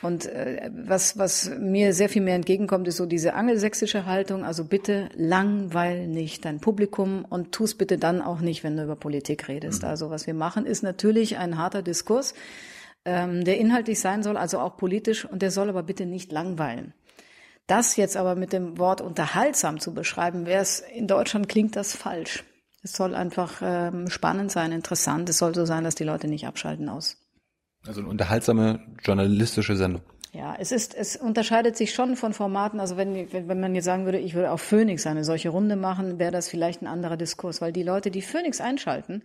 Und äh, was, was mir sehr viel mehr entgegenkommt, ist so diese angelsächsische Haltung. Also bitte langweil nicht dein Publikum und tu es bitte dann auch nicht, wenn du über Politik redest. Mhm. Also was wir machen, ist natürlich ein harter Diskurs, ähm, der inhaltlich sein soll, also auch politisch, und der soll aber bitte nicht langweilen. Das jetzt aber mit dem Wort unterhaltsam zu beschreiben, wäre es in Deutschland klingt das falsch. Es soll einfach ähm, spannend sein, interessant. Es soll so sein, dass die Leute nicht abschalten aus also eine unterhaltsame journalistische Sendung. Ja, es ist, es unterscheidet sich schon von Formaten. Also wenn, wenn, wenn man jetzt sagen würde, ich würde auf Phoenix eine solche Runde machen, wäre das vielleicht ein anderer Diskurs, weil die Leute, die Phoenix einschalten,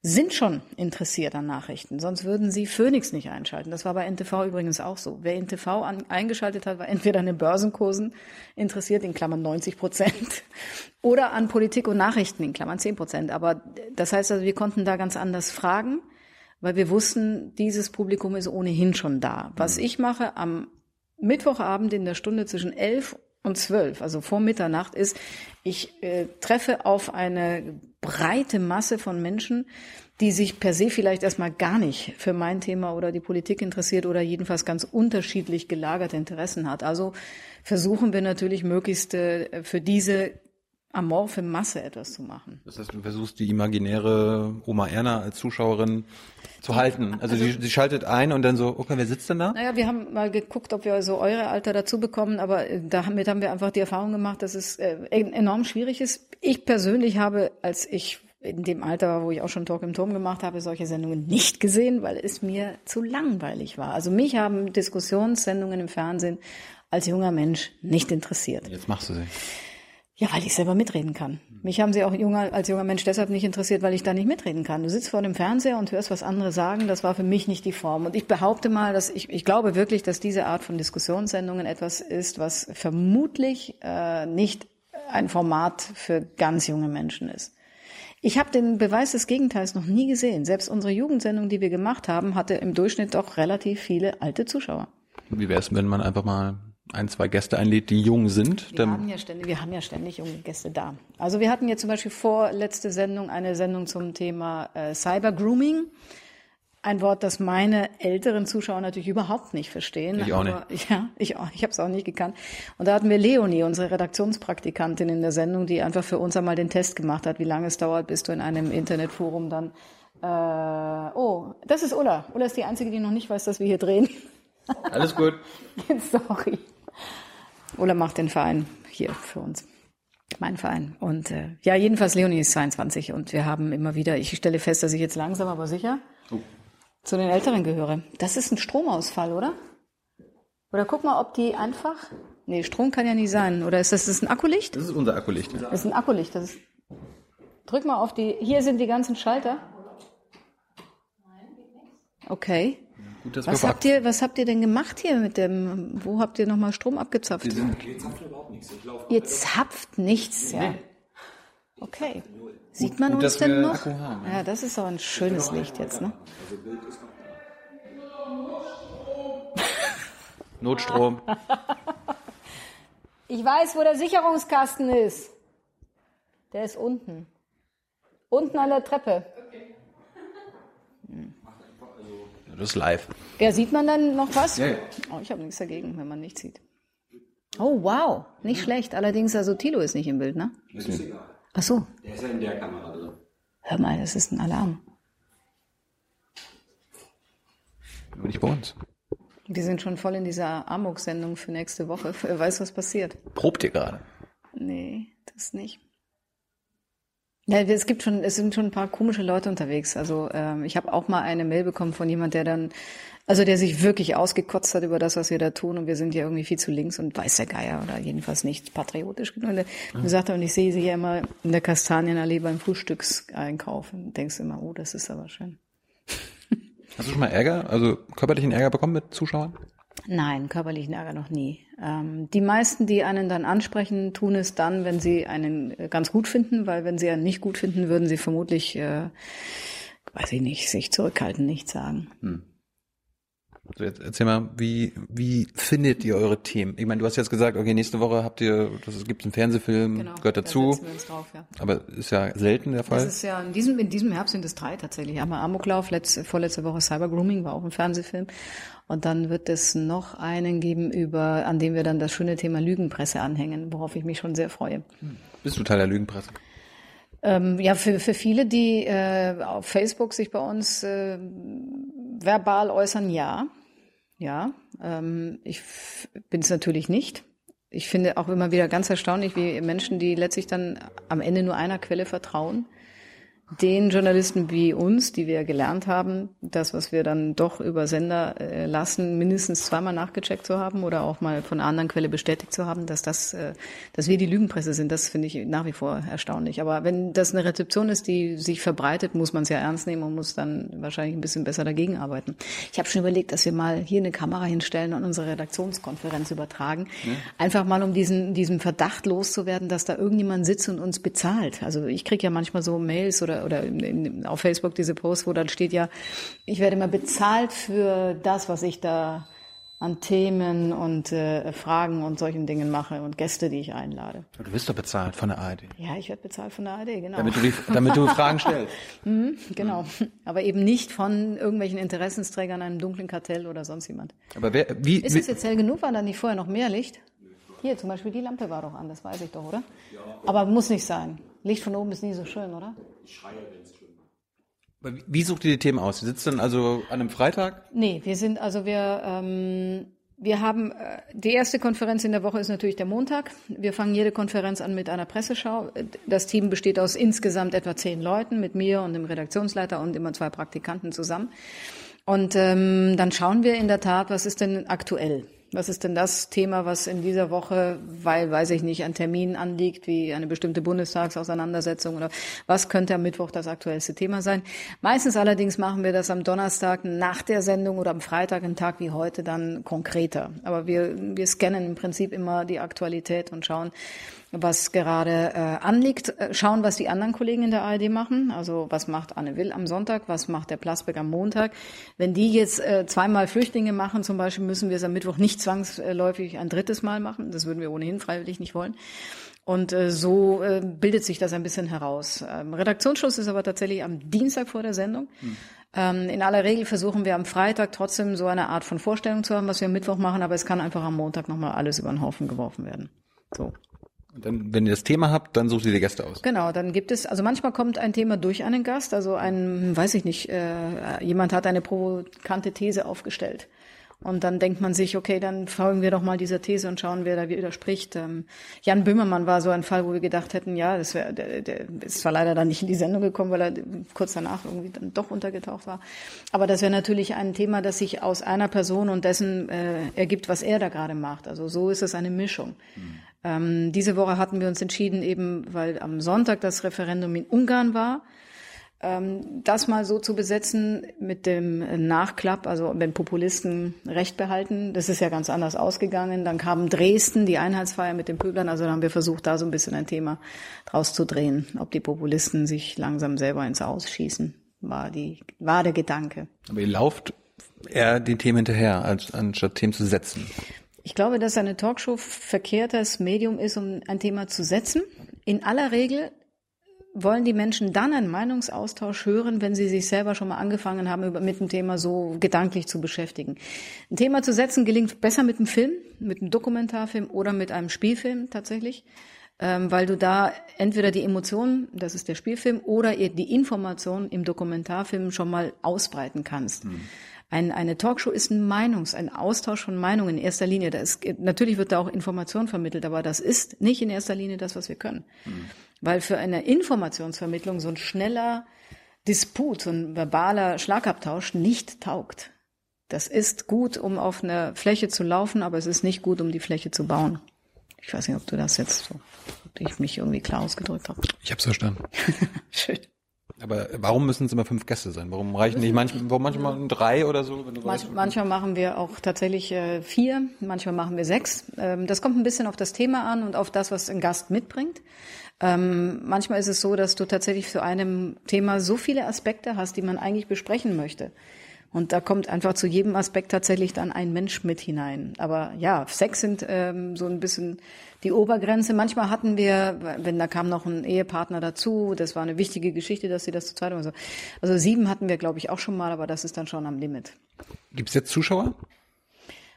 sind schon interessiert an Nachrichten. Sonst würden sie Phoenix nicht einschalten. Das war bei NTV übrigens auch so. Wer NTV an, eingeschaltet hat, war entweder an den Börsenkursen interessiert, in Klammern 90 Prozent, oder an Politik und Nachrichten, in Klammern 10 Prozent. Aber das heißt also, wir konnten da ganz anders fragen weil wir wussten, dieses Publikum ist ohnehin schon da. Was mhm. ich mache am Mittwochabend in der Stunde zwischen elf und zwölf, also vor Mitternacht, ist, ich äh, treffe auf eine breite Masse von Menschen, die sich per se vielleicht erstmal gar nicht für mein Thema oder die Politik interessiert oder jedenfalls ganz unterschiedlich gelagerte Interessen hat. Also versuchen wir natürlich möglichst äh, für diese amorphe Masse etwas zu machen. Das heißt, du versuchst die imaginäre Oma Erna als Zuschauerin zu halten. Also, also sie, sie, schaltet ein und dann so, okay, wer sitzt denn da? Naja, wir haben mal geguckt, ob wir so eure Alter dazu bekommen, aber äh, damit haben wir einfach die Erfahrung gemacht, dass es äh, enorm schwierig ist. Ich persönlich habe, als ich in dem Alter war, wo ich auch schon Talk im Turm gemacht habe, solche Sendungen nicht gesehen, weil es mir zu langweilig war. Also mich haben Diskussionssendungen im Fernsehen als junger Mensch nicht interessiert. Jetzt machst du sie. Ja, weil ich selber mitreden kann. Mich haben sie auch junger, als junger Mensch deshalb nicht interessiert, weil ich da nicht mitreden kann. Du sitzt vor dem Fernseher und hörst, was andere sagen. Das war für mich nicht die Form. Und ich behaupte mal, dass ich, ich glaube wirklich, dass diese Art von Diskussionssendungen etwas ist, was vermutlich äh, nicht ein Format für ganz junge Menschen ist. Ich habe den Beweis des Gegenteils noch nie gesehen. Selbst unsere Jugendsendung, die wir gemacht haben, hatte im Durchschnitt doch relativ viele alte Zuschauer. Wie wäre es, wenn man einfach mal ein, zwei Gäste einlädt, die jung sind? Wir haben, ja ständig, wir haben ja ständig junge Gäste da. Also wir hatten jetzt zum Beispiel vor letzte Sendung eine Sendung zum Thema äh, Cyber Grooming. Ein Wort, das meine älteren Zuschauer natürlich überhaupt nicht verstehen. Ich auch nicht. Aber, ja, ich auch. Ich habe es auch nicht gekannt. Und da hatten wir Leonie, unsere Redaktionspraktikantin in der Sendung, die einfach für uns einmal den Test gemacht hat, wie lange es dauert, bis du in einem Internetforum dann. Äh, oh, das ist Ulla. Ulla ist die einzige, die noch nicht weiß, dass wir hier drehen. Alles gut. Sorry. Ulla macht den Verein hier für uns. Mein Verein. Und äh, ja, jedenfalls Leonie ist 22 und wir haben immer wieder, ich stelle fest, dass ich jetzt langsam aber sicher zu den Älteren gehöre. Das ist ein Stromausfall, oder? Oder guck mal, ob die einfach. Nee, Strom kann ja nicht sein. Oder ist das, das ist ein Akkulicht? Das ist unser Akkulicht. Das ist ein Akkulicht. Das ist, drück mal auf die. Hier sind die ganzen Schalter. Okay. Gut, dass Was wir habt ihr, was habt ihr denn gemacht hier mit dem, wo habt ihr nochmal Strom abgezapft? Wir sind, Ihr zapft nichts, ja. Okay. Sieht man gut, uns denn wir noch? Haben, Ja, das ist aber ein schönes Licht jetzt, ne? Notstrom. Ich weiß, wo der Sicherungskasten ist. Der ist unten. Unten an der Treppe. Das ist live. Ja, sieht man dann noch was? Ja, ja. Oh, ich habe nichts dagegen, wenn man nichts sieht. Oh, wow. Nicht schlecht. Allerdings, also Tilo ist nicht im Bild, ne? Ach so. Der ist ja in der Kamera drin. Hör mal, das ist ein Alarm. Aber nicht bei uns. Wir sind schon voll in dieser Amok-Sendung für nächste Woche. Wer weiß, was passiert. Probt ihr gerade? Nee, das nicht. Ja, es gibt schon, es sind schon ein paar komische Leute unterwegs. Also ähm, ich habe auch mal eine Mail bekommen von jemand, der dann, also der sich wirklich ausgekotzt hat über das, was wir da tun und wir sind ja irgendwie viel zu links und weiß der Geier oder jedenfalls nicht patriotisch genug. Und der sagt und ich sehe sie ja immer in der Kastanienallee beim Frühstückseinkauf und denkst immer, oh, das ist aber schön. Hast du schon mal Ärger, also körperlichen Ärger bekommen mit Zuschauern? Nein, körperlichen Ärger noch nie. Ähm, die meisten, die einen dann ansprechen, tun es dann, wenn sie einen äh, ganz gut finden, weil wenn sie einen nicht gut finden, würden sie vermutlich, äh, weiß ich nicht, sich zurückhalten, nichts sagen. Hm. So, jetzt erzähl mal, wie, wie findet ihr eure Themen? Ich meine, du hast jetzt gesagt, okay, nächste Woche habt ihr, das gibt einen Fernsehfilm, Genau, gehört da dazu. uns drauf, ja. Aber ist ja selten der Fall. Das ist ja in diesem, in diesem Herbst sind es drei tatsächlich. Einmal Amoklauf, letzte, vorletzte Woche Cyber Grooming war auch ein Fernsehfilm. Und dann wird es noch einen geben über, an dem wir dann das schöne Thema Lügenpresse anhängen, worauf ich mich schon sehr freue. Bist du Teil der Lügenpresse? Ähm, ja, für, für viele, die äh, auf Facebook sich bei uns äh, verbal äußern, ja. Ja, ähm, ich bin es natürlich nicht. Ich finde auch immer wieder ganz erstaunlich, wie Menschen, die letztlich dann am Ende nur einer Quelle vertrauen, den Journalisten wie uns, die wir gelernt haben, das, was wir dann doch über Sender äh, lassen, mindestens zweimal nachgecheckt zu haben oder auch mal von einer anderen Quelle bestätigt zu haben, dass das, äh, dass wir die Lügenpresse sind, das finde ich nach wie vor erstaunlich. Aber wenn das eine Rezeption ist, die sich verbreitet, muss man es ja ernst nehmen und muss dann wahrscheinlich ein bisschen besser dagegen arbeiten. Ich habe schon überlegt, dass wir mal hier eine Kamera hinstellen und unsere Redaktionskonferenz übertragen, ja. einfach mal um diesen diesem Verdacht loszuwerden, dass da irgendjemand sitzt und uns bezahlt. Also ich kriege ja manchmal so Mails oder oder in, auf Facebook diese Post, wo dann steht ja, ich werde immer bezahlt für das, was ich da an Themen und äh, Fragen und solchen Dingen mache und Gäste, die ich einlade. Du wirst doch bezahlt von der ARD. Ja, ich werde bezahlt von der ARD, genau. Damit du, die, damit du Fragen stellst. mhm, genau, aber eben nicht von irgendwelchen Interessensträgern, einem dunklen Kartell oder sonst jemand. Aber wer, wie, Ist es jetzt hell genug? War da nicht vorher noch mehr Licht? Hier zum Beispiel, die Lampe war doch an, das weiß ich doch, oder? Ja. Aber muss nicht sein. Licht von oben ist nie so schön, oder? Ich schreie, wenn es schön Aber Wie sucht ihr die Themen aus? Ihr sitzt dann also an einem Freitag? Nee, wir sind, also wir, ähm, wir haben, äh, die erste Konferenz in der Woche ist natürlich der Montag. Wir fangen jede Konferenz an mit einer Presseschau. Das Team besteht aus insgesamt etwa zehn Leuten, mit mir und dem Redaktionsleiter und immer zwei Praktikanten zusammen. Und ähm, dann schauen wir in der Tat, was ist denn aktuell? Was ist denn das Thema, was in dieser Woche, weil, weiß ich nicht, ein Termin anliegt, wie eine bestimmte Bundestagsauseinandersetzung oder was könnte am Mittwoch das aktuellste Thema sein? Meistens allerdings machen wir das am Donnerstag nach der Sendung oder am Freitag, einen Tag wie heute, dann konkreter. Aber wir, wir scannen im Prinzip immer die Aktualität und schauen, was gerade äh, anliegt, äh, schauen, was die anderen Kollegen in der ARD machen. Also was macht Anne Will am Sonntag, was macht der Plasberg am Montag. Wenn die jetzt äh, zweimal Flüchtlinge machen zum Beispiel, müssen wir es am Mittwoch nicht zwangsläufig ein drittes Mal machen. Das würden wir ohnehin freiwillig nicht wollen. Und äh, so äh, bildet sich das ein bisschen heraus. Ähm, Redaktionsschluss ist aber tatsächlich am Dienstag vor der Sendung. Hm. Ähm, in aller Regel versuchen wir am Freitag trotzdem so eine Art von Vorstellung zu haben, was wir am Mittwoch machen, aber es kann einfach am Montag nochmal alles über den Haufen geworfen werden. So. Dann, wenn ihr das Thema habt, dann sucht ihr die Gäste aus. Genau, dann gibt es, also manchmal kommt ein Thema durch einen Gast, also ein, weiß ich nicht, äh, jemand hat eine provokante These aufgestellt. Und dann denkt man sich, okay, dann folgen wir doch mal dieser These und schauen, wer da widerspricht. Ähm, Jan Böhmermann war so ein Fall, wo wir gedacht hätten, ja, das wäre, der, der ist zwar leider dann nicht in die Sendung gekommen, weil er kurz danach irgendwie dann doch untergetaucht war. Aber das wäre natürlich ein Thema, das sich aus einer Person und dessen äh, ergibt, was er da gerade macht. Also so ist es eine Mischung. Mhm. Ähm, diese Woche hatten wir uns entschieden, eben weil am Sonntag das Referendum in Ungarn war, ähm, das mal so zu besetzen mit dem Nachklapp, also wenn Populisten Recht behalten, das ist ja ganz anders ausgegangen. Dann kam Dresden, die Einheitsfeier mit den Pöblern, also haben wir versucht, da so ein bisschen ein Thema draus zu drehen, ob die Populisten sich langsam selber ins Ausschießen, war die, war der Gedanke. Aber ihr lauft eher die Themen hinterher, als anstatt Themen zu setzen. Ich glaube, dass eine Talkshow verkehrtes Medium ist, um ein Thema zu setzen. In aller Regel wollen die Menschen dann einen Meinungsaustausch hören, wenn sie sich selber schon mal angefangen haben, mit dem Thema so gedanklich zu beschäftigen. Ein Thema zu setzen gelingt besser mit einem Film, mit einem Dokumentarfilm oder mit einem Spielfilm tatsächlich, ähm, weil du da entweder die Emotionen, das ist der Spielfilm, oder die Information im Dokumentarfilm schon mal ausbreiten kannst. Mhm. Ein, eine Talkshow ist ein Meinungs-, ein Austausch von Meinungen in erster Linie. Da ist, natürlich wird da auch Information vermittelt, aber das ist nicht in erster Linie das, was wir können. Mhm. Weil für eine Informationsvermittlung so ein schneller Disput, so ein verbaler Schlagabtausch nicht taugt. Das ist gut, um auf einer Fläche zu laufen, aber es ist nicht gut, um die Fläche zu bauen. Ich weiß nicht, ob du das jetzt so, ob ich mich irgendwie klar ausgedrückt habe. Ich habe es verstanden. Schön. Aber warum müssen es immer fünf Gäste sein? Warum reichen nicht manchmal, warum manchmal drei oder so? Manch, manchmal machen wir auch tatsächlich äh, vier, manchmal machen wir sechs. Ähm, das kommt ein bisschen auf das Thema an und auf das, was ein Gast mitbringt. Ähm, manchmal ist es so, dass du tatsächlich zu einem Thema so viele Aspekte hast, die man eigentlich besprechen möchte. Und da kommt einfach zu jedem Aspekt tatsächlich dann ein Mensch mit hinein. Aber ja, sechs sind ähm, so ein bisschen die Obergrenze. Manchmal hatten wir, wenn da kam noch ein Ehepartner dazu, das war eine wichtige Geschichte, dass sie das zu zweit machen. Also, also sieben hatten wir, glaube ich, auch schon mal, aber das ist dann schon am Limit. Gibt es jetzt Zuschauer?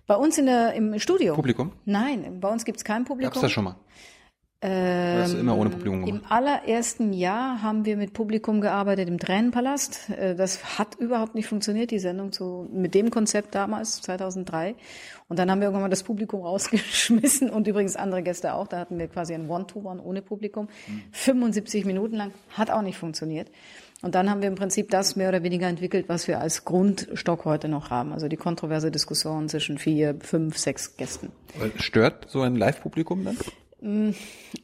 Bei uns in der, im Studio? Publikum? Nein, bei uns gibt es kein Publikum. Gab es das schon mal? Ähm, das immer ohne Publikum gemacht? Im allerersten Jahr haben wir mit Publikum gearbeitet im Tränenpalast. Äh, das hat überhaupt nicht funktioniert, die Sendung zu, mit dem Konzept damals, 2003. Und dann haben wir irgendwann mal das Publikum rausgeschmissen und übrigens andere Gäste auch. Da hatten wir quasi ein One-to-One ohne Publikum. Mhm. 75 Minuten lang, hat auch nicht funktioniert. Und dann haben wir im Prinzip das mehr oder weniger entwickelt, was wir als Grundstock heute noch haben. Also die kontroverse Diskussion zwischen vier, fünf, sechs Gästen. Stört so ein Live-Publikum dann?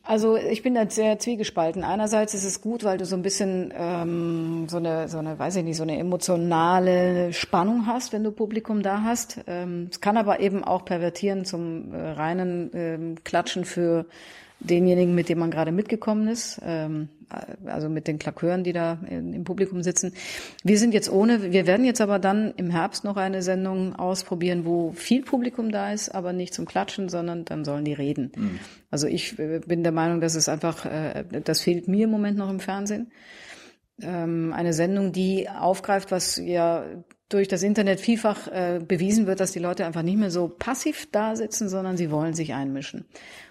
Also ich bin da sehr zwiegespalten. Einerseits ist es gut, weil du so ein bisschen ähm, so eine, so eine, weiß ich nicht, so eine emotionale Spannung hast, wenn du Publikum da hast. Ähm, es kann aber eben auch pervertieren zum äh, reinen ähm, Klatschen für denjenigen, mit dem man gerade mitgekommen ist, ähm, also mit den Klakeuren, die da im Publikum sitzen. Wir sind jetzt ohne, wir werden jetzt aber dann im Herbst noch eine Sendung ausprobieren, wo viel Publikum da ist, aber nicht zum Klatschen, sondern dann sollen die reden. Mhm. Also ich äh, bin der Meinung, dass es einfach, äh, das fehlt mir im Moment noch im Fernsehen. Ähm, eine Sendung, die aufgreift, was ja durch das Internet vielfach äh, bewiesen wird, dass die Leute einfach nicht mehr so passiv da sitzen, sondern sie wollen sich einmischen.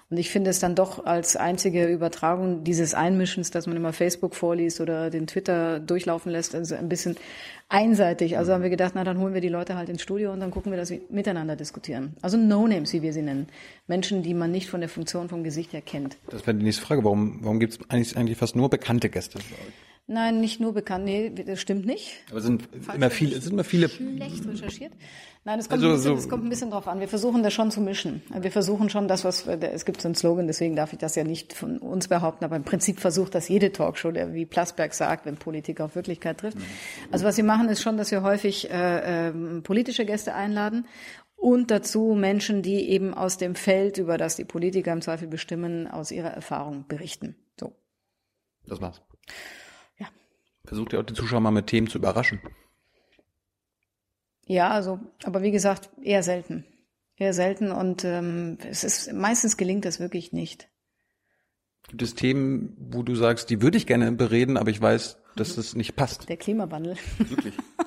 Und ich finde es dann doch als einzige Übertragung dieses Einmischens, dass man immer Facebook vorliest oder den Twitter durchlaufen lässt, also ein bisschen einseitig. Also haben wir gedacht, na dann holen wir die Leute halt ins Studio und dann gucken wir, dass wir miteinander diskutieren. Also No-Names, wie wir sie nennen. Menschen, die man nicht von der Funktion vom Gesicht her kennt. Das wäre die nächste Frage. Warum, warum gibt es eigentlich, eigentlich fast nur bekannte Gäste? Nein, nicht nur bekannt. Nee, das stimmt nicht. Aber sind immer viele, sind immer viele. Schlecht recherchiert. Nein, es kommt, also, ein bisschen, so es kommt ein bisschen drauf an. Wir versuchen das schon zu mischen. Wir versuchen schon das, was, es gibt so einen Slogan, deswegen darf ich das ja nicht von uns behaupten, aber im Prinzip versucht das jede Talkshow, der wie Plasberg sagt, wenn Politik auf Wirklichkeit trifft. Also was wir machen, ist schon, dass wir häufig äh, äh, politische Gäste einladen Und dazu Menschen, die eben aus dem Feld, über das die Politiker im Zweifel bestimmen, aus ihrer Erfahrung berichten. So. Das war's. Ja. Versucht ihr auch die Zuschauer mal mit Themen zu überraschen. Ja, also, aber wie gesagt, eher selten. Eher selten und ähm, es ist meistens gelingt das wirklich nicht. Gibt es Themen, wo du sagst, die würde ich gerne bereden, aber ich weiß, dass es nicht passt? Der Klimawandel. Wirklich.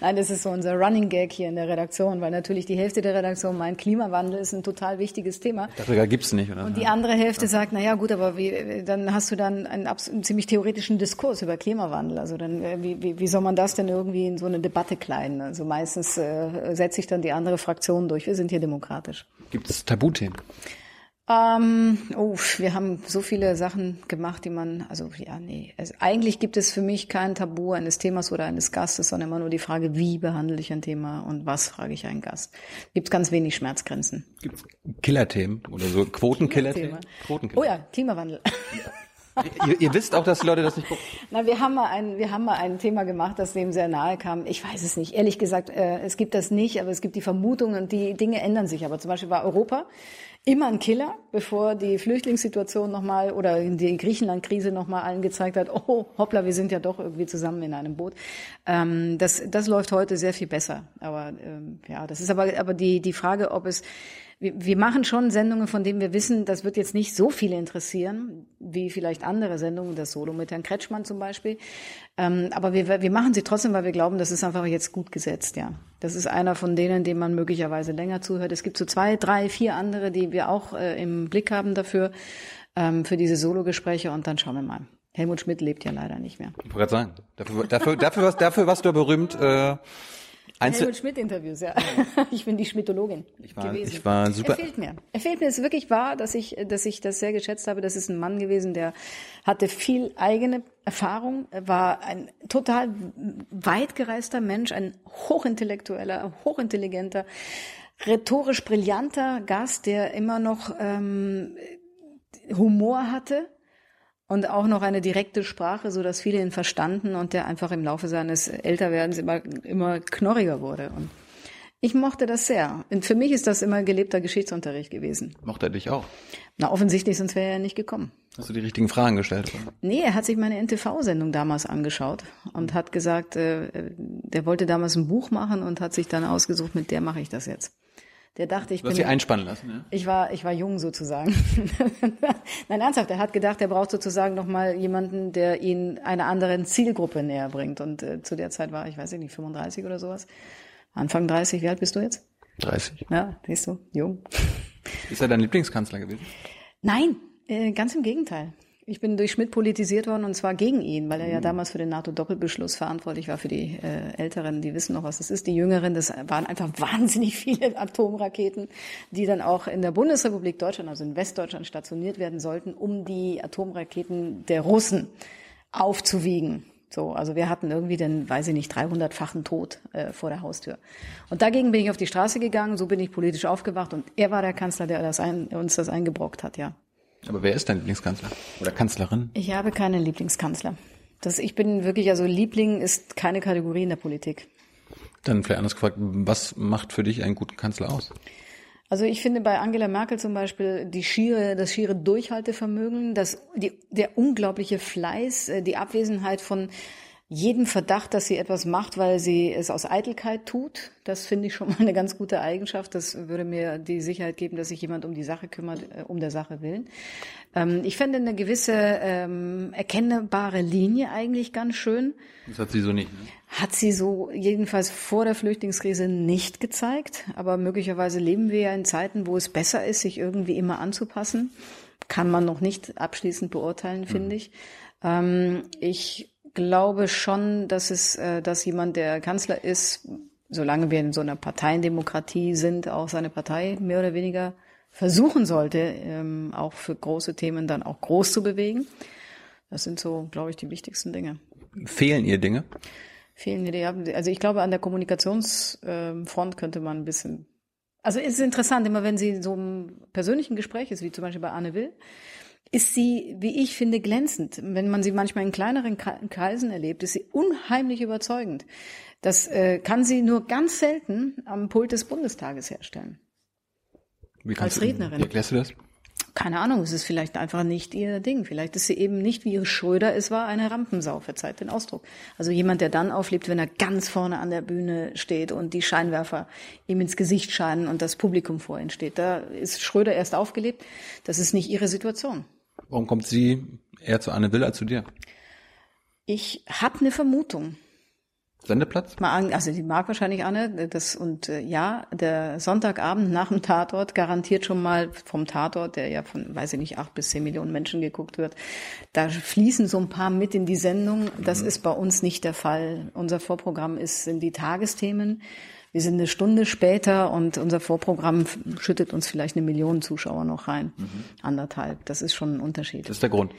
Nein, das ist so unser Running Gag hier in der Redaktion, weil natürlich die Hälfte der Redaktion meint, Klimawandel ist ein total wichtiges Thema. Darüber gibt's nicht, oder? Und die andere Hälfte sagt, na ja, gut, aber wie, dann hast du dann einen, einen ziemlich theoretischen Diskurs über Klimawandel. Also dann, äh, wie, wie, wie soll man das denn irgendwie in so eine Debatte kleiden? Also meistens äh, setzt sich dann die andere Fraktion durch. Wir sind hier demokratisch. Gibt es Tabuthemen? Ähm, oh, wir haben so viele Sachen gemacht, die man, also ja, nee. Also, eigentlich gibt es für mich kein Tabu eines Themas oder eines Gastes, sondern immer nur die Frage, wie behandle ich ein Thema und was frage ich einen Gast. Gibt ganz wenig Schmerzgrenzen. Gibt es Killerthemen oder so Quotenkillerthemen? Quotenkiller. Oh ja, Klimawandel. ihr, ihr wisst auch, dass die Leute das nicht gucken. Na, wir haben mal ein, wir haben mal ein Thema gemacht, das dem sehr nahe kam. Ich weiß es nicht. Ehrlich gesagt, äh, es gibt das nicht, aber es gibt die Vermutung und die Dinge ändern sich. Aber zum Beispiel war Europa immer ein Killer, bevor die Flüchtlingssituation nochmal oder die Griechenland-Krise nochmal allen gezeigt hat, oh, hoppla, wir sind ja doch irgendwie zusammen in einem Boot. Ähm, das, das läuft heute sehr viel besser. Aber ähm, ja, das ist aber, aber die, die Frage, ob es wir, wir machen schon Sendungen, von denen wir wissen, das wird jetzt nicht so viele interessieren, wie vielleicht andere Sendungen, das Solo mit Herrn Kretschmann zum Beispiel. Ähm, aber wir, wir machen sie trotzdem, weil wir glauben, das ist einfach jetzt gut gesetzt, ja. Das ist einer von denen, dem man möglicherweise länger zuhört. Es gibt so zwei, drei, vier andere, die wir auch äh, im Blick haben dafür, ähm, für diese Solo-Gespräche und dann schauen wir mal. Helmut Schmidt lebt ja leider nicht mehr. Ich wollte gerade sagen, dafür, dafür, dafür, was, dafür warst du berühmt. Äh, Einzel Helmut Schmidt Interviews, ja. Ich bin die Schmidtologin Ich war- gewesen. ich war super- Er fehlt mir. Er fehlt mir. Es ist wirklich wahr, dass ich, dass ich das sehr geschätzt habe. Das ist ein Mann gewesen, der hatte viel eigene Erfahrung, Er war ein total weit gereister Mensch, ein hochintellektueller, hochintelligenter, rhetorisch brillanter Gast, der immer noch ähm, Humor hatte und auch noch eine direkte Sprache, so dass viele ihn verstanden und der einfach im Laufe seines Älterwerdens immer, immer knorriger wurde. Und ich mochte das sehr. Und für mich ist das immer gelebter Geschichtsunterricht gewesen. mochte er dich auch. Na, offensichtlich, sonst wäre er ja nicht gekommen. Hast du die richtigen Fragen gestellt? Nee, er hat sich meine NTV-Sendung damals angeschaut und hat gesagt, äh, der wollte damals ein Buch machen und hat sich dann ausgesucht, mit der mache ich das jetzt. Der dachte, ich Du hast bin sie einspannen lassen, ja? ich war, ich war jung sozusagen. Nein, ernsthaft, er hat gedacht, er braucht sozusagen nochmal jemanden, der ihn einer anderen Zielgruppe näher bringt. Und äh, zu der Zeit war ich, weiß ich nicht, 35 oder sowas. Anfang 30, wie alt bist du jetzt? 30. Ja, siehst du, jung. Ist er dein Lieblingskanzler gewesen? Nein, äh, ganz im Gegenteil. Ich bin durch Schmidt politisiert worden und zwar gegen ihn, weil er ja damals für den NATO-Doppelbeschluss verantwortlich war für die äh, Älteren, die wissen noch, was das ist. Die Jüngeren, das waren einfach wahnsinnig viele Atomraketen, die dann auch in der Bundesrepublik Deutschland, also in Westdeutschland stationiert werden sollten, um die Atomraketen der Russen aufzuwiegen. So, also wir hatten irgendwie den, weiß ich nicht, 300-fachen Tod äh, vor der Haustür. Und dagegen bin ich auf die Straße gegangen, so bin ich politisch aufgewacht und er war der Kanzler, der das ein, uns das eingebrockt hat, ja. Aber wer ist dein Lieblingskanzler? Oder Kanzlerin? Ich habe keinen Lieblingskanzler. Das, ich bin wirklich, also Liebling ist keine Kategorie in der Politik. Dann vielleicht anders gefragt, was macht für dich einen guten Kanzler aus? Also ich finde bei Angela Merkel zum Beispiel die schiere, das schiere Durchhaltevermögen, das, die, der unglaubliche Fleiß, äh, die Abwesenheit von jedem Verdacht, dass sie etwas macht, weil sie es aus Eitelkeit tut. Das finde ich schon mal eine ganz gute Eigenschaft. Das würde mir die Sicherheit geben, dass sich jemand um die Sache kümmert, äh, um der Sache willen. Ähm, ich fände eine gewisse ähm, erkennbare Linie eigentlich ganz schön. Das hat sie so nicht. Ne? Hat sie so jedenfalls vor der Flüchtlingskrise nicht gezeigt. Aber möglicherweise leben wir ja in Zeiten, wo es besser ist, sich irgendwie immer anzupassen. Kann man noch nicht abschließend beurteilen, finde ich. Ähm, ich glaube schon, dass es, äh, dass jemand, der Kanzler ist, solange wir in so einer Parteiendemokratie sind, auch seine Partei mehr oder weniger versuchen sollte, ähm, auch für große Themen dann auch groß zu bewegen. Das sind so, glaube ich, die wichtigsten Dinge. Fehlen ihr Dinge? Fehlen mir die, also ich glaube, an der Kommunikationsfront könnte man ein bisschen, also es ist interessant, immer wenn sie in so einem persönlichen Gespräch ist, wie zum Beispiel bei Anne Will, ist sie, wie ich finde, glänzend. Wenn man sie manchmal in kleineren Kre- Kreisen erlebt, ist sie unheimlich überzeugend. Das äh, kann sie nur ganz selten am Pult des Bundestages herstellen. Wie Als Rednerin. Wie erklärst du das? Keine Ahnung, es ist vielleicht einfach nicht ihr Ding. Vielleicht ist sie eben nicht, wie Schröder es war, eine Rampensau, verzeiht den Ausdruck. Also jemand, der dann auflebt, wenn er ganz vorne an der Bühne steht und die Scheinwerfer ihm ins Gesicht scheinen und das Publikum vor ihm steht. Da ist Schröder erst aufgelebt. Das ist nicht ihre Situation. Warum kommt sie eher zu Anne Will als zu dir? Ich habe eine Vermutung. Sendeplatz? Mal also die mag wahrscheinlich Anne, das und äh, ja, der Sonntagabend nach dem Tatort garantiert schon mal vom Tatort, der ja von, weiß ich nicht, acht bis zehn Millionen Menschen geguckt wird, da fließen so ein paar mit in die Sendung. Das ist bei uns nicht der Fall. Unser Vorprogramm ist sind die Tagesthemen. Wir sind eine Stunde später und unser Vorprogramm schüttet uns vielleicht eine Million Zuschauer noch rein. Anderthalb. Das ist schon ein Unterschied. Das ist der Grund.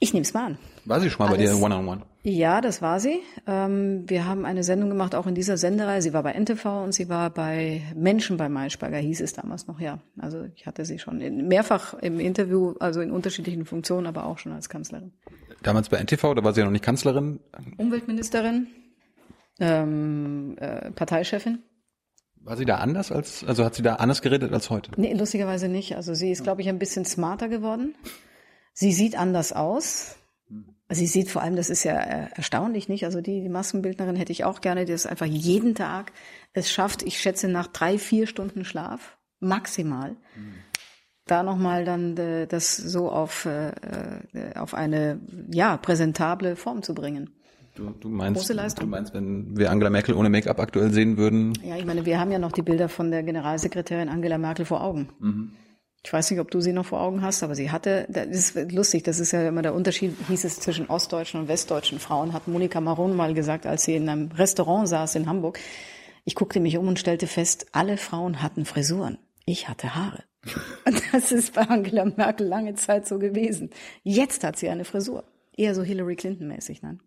Ich nehme es mal an. War sie schon mal bei Alles- dir One-on-One? Ja, das war sie. Ähm, wir haben eine Sendung gemacht, auch in dieser Sendereihe. Sie war bei NTV und sie war bei Menschen bei Maischberger, hieß es damals noch, ja. Also ich hatte sie schon in, mehrfach im Interview, also in unterschiedlichen Funktionen, aber auch schon als Kanzlerin. Damals bei NTV, da war sie ja noch nicht Kanzlerin. Umweltministerin, ähm, äh, Parteichefin. War sie da anders als, also hat sie da anders geredet als heute? Nee, lustigerweise nicht. Also sie ist, glaube ich, ein bisschen smarter geworden. Sie sieht anders aus. Sie sieht vor allem, das ist ja äh, erstaunlich, nicht? Also die, die Maskenbildnerin hätte ich auch gerne, die es einfach jeden Tag es schafft, ich schätze nach drei, vier Stunden Schlaf, maximal, da nochmal dann äh, das so auf, äh, auf eine, ja, präsentable Form zu bringen. Du, du meinst, Große Leistung. du meinst, wenn wir Angela Merkel ohne Make-up aktuell sehen würden, Ja, ich meine, wir haben ja noch die Bilder von der Generalsekretärin Angela Merkel vor Augen. Ich weiß nicht, ob du sie noch vor Augen hast, aber sie hatte, das ist lustig, das ist ja immer der Unterschied, hieß es zwischen ostdeutschen und westdeutschen Frauen, hat Monika Maron mal gesagt, als sie in einem Restaurant saß in Hamburg. Ich guckte mich um und stellte fest, alle Frauen hatten Frisuren. Ich hatte Haare. Und das ist bei Angela Merkel lange Zeit so gewesen. Jetzt hat sie eine Frisur. Eher so Hillary Clinton-mäßig, nein.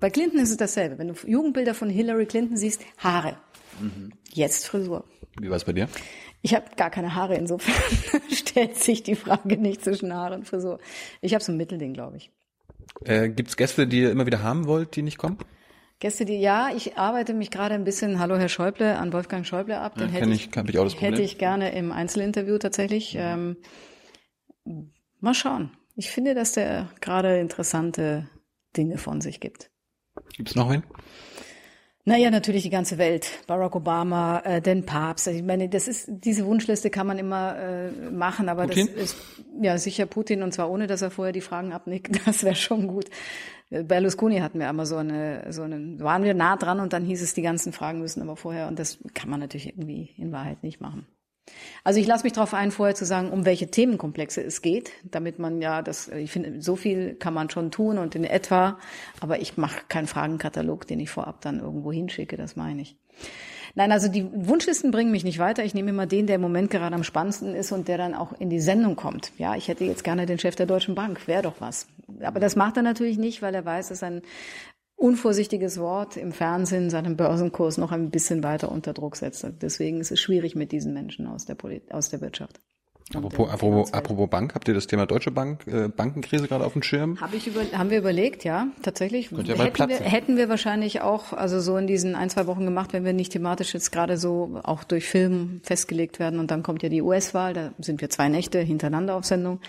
Bei Clinton ist es dasselbe. Wenn du Jugendbilder von Hillary Clinton siehst, Haare. Jetzt Frisur. wie war es bei dir? Ich habe gar keine Haare, insofern stellt sich die Frage nicht zwischen Haare und Frisur. Ich habe so ein Mittelding, glaube ich. Äh, gibt's Gäste, die ihr immer wieder haben wollt, die nicht kommen? Gäste, die ja, ich arbeite mich gerade ein bisschen, hallo Herr Schäuble, an Wolfgang Schäuble ab. Den Ja, hätte ich, ich- ich hätte ich gerne im Einzelinterview tatsächlich. Ähm, mal schauen. Ich finde, dass der gerade interessante Dinge von sich gibt. Gibt's noch wen? Naja, natürlich die ganze Welt. Barack Obama, äh, den Papst. Ich meine, das ist diese Wunschliste kann man immer äh, machen, aber Putin? das ist ja sicher Putin und zwar ohne, dass er vorher die Fragen abnickt. Das wäre schon gut. Äh, Berlusconi hatten wir einmal so eine, so einen, waren wir nah dran und dann hieß es, die ganzen Fragen müssen aber vorher und das kann man natürlich irgendwie in Wahrheit nicht machen. Also ich lasse mich darauf ein, vorher zu sagen, um welche Themenkomplexe es geht, damit man ja das, ich finde, so viel kann man schon tun und in etwa, aber ich mache keinen Fragenkatalog, den ich vorab dann irgendwo hinschicke, das meine ich. Nein, also die Wunschlisten bringen mich nicht weiter. Ich nehme immer den, der im Moment gerade am spannendsten ist und der dann auch in die Sendung kommt. Ja, ich hätte jetzt gerne den Chef der Deutschen Bank, wäre doch was. Aber das macht er natürlich nicht, weil er weiß, dass ein unvorsichtiges Wort im Fernsehen seinen Börsenkurs noch ein bisschen weiter unter Druck setzt. Deswegen ist es schwierig mit diesen Menschen aus der, Polit aus der Wirtschaft. Apropos, apropos, apropos Bank, habt ihr das Thema Deutsche Bank, äh, Bankenkrise gerade auf dem Schirm? Hab ich über, haben wir überlegt, ja, tatsächlich. Ja hätten, wir, hätten wir wahrscheinlich auch, also so in diesen ein, zwei Wochen gemacht, wenn wir nicht thematisch jetzt gerade so auch durch Film festgelegt werden. Und dann kommt ja die US-Wahl, da sind wir zwei Nächte hintereinander auf Sendung.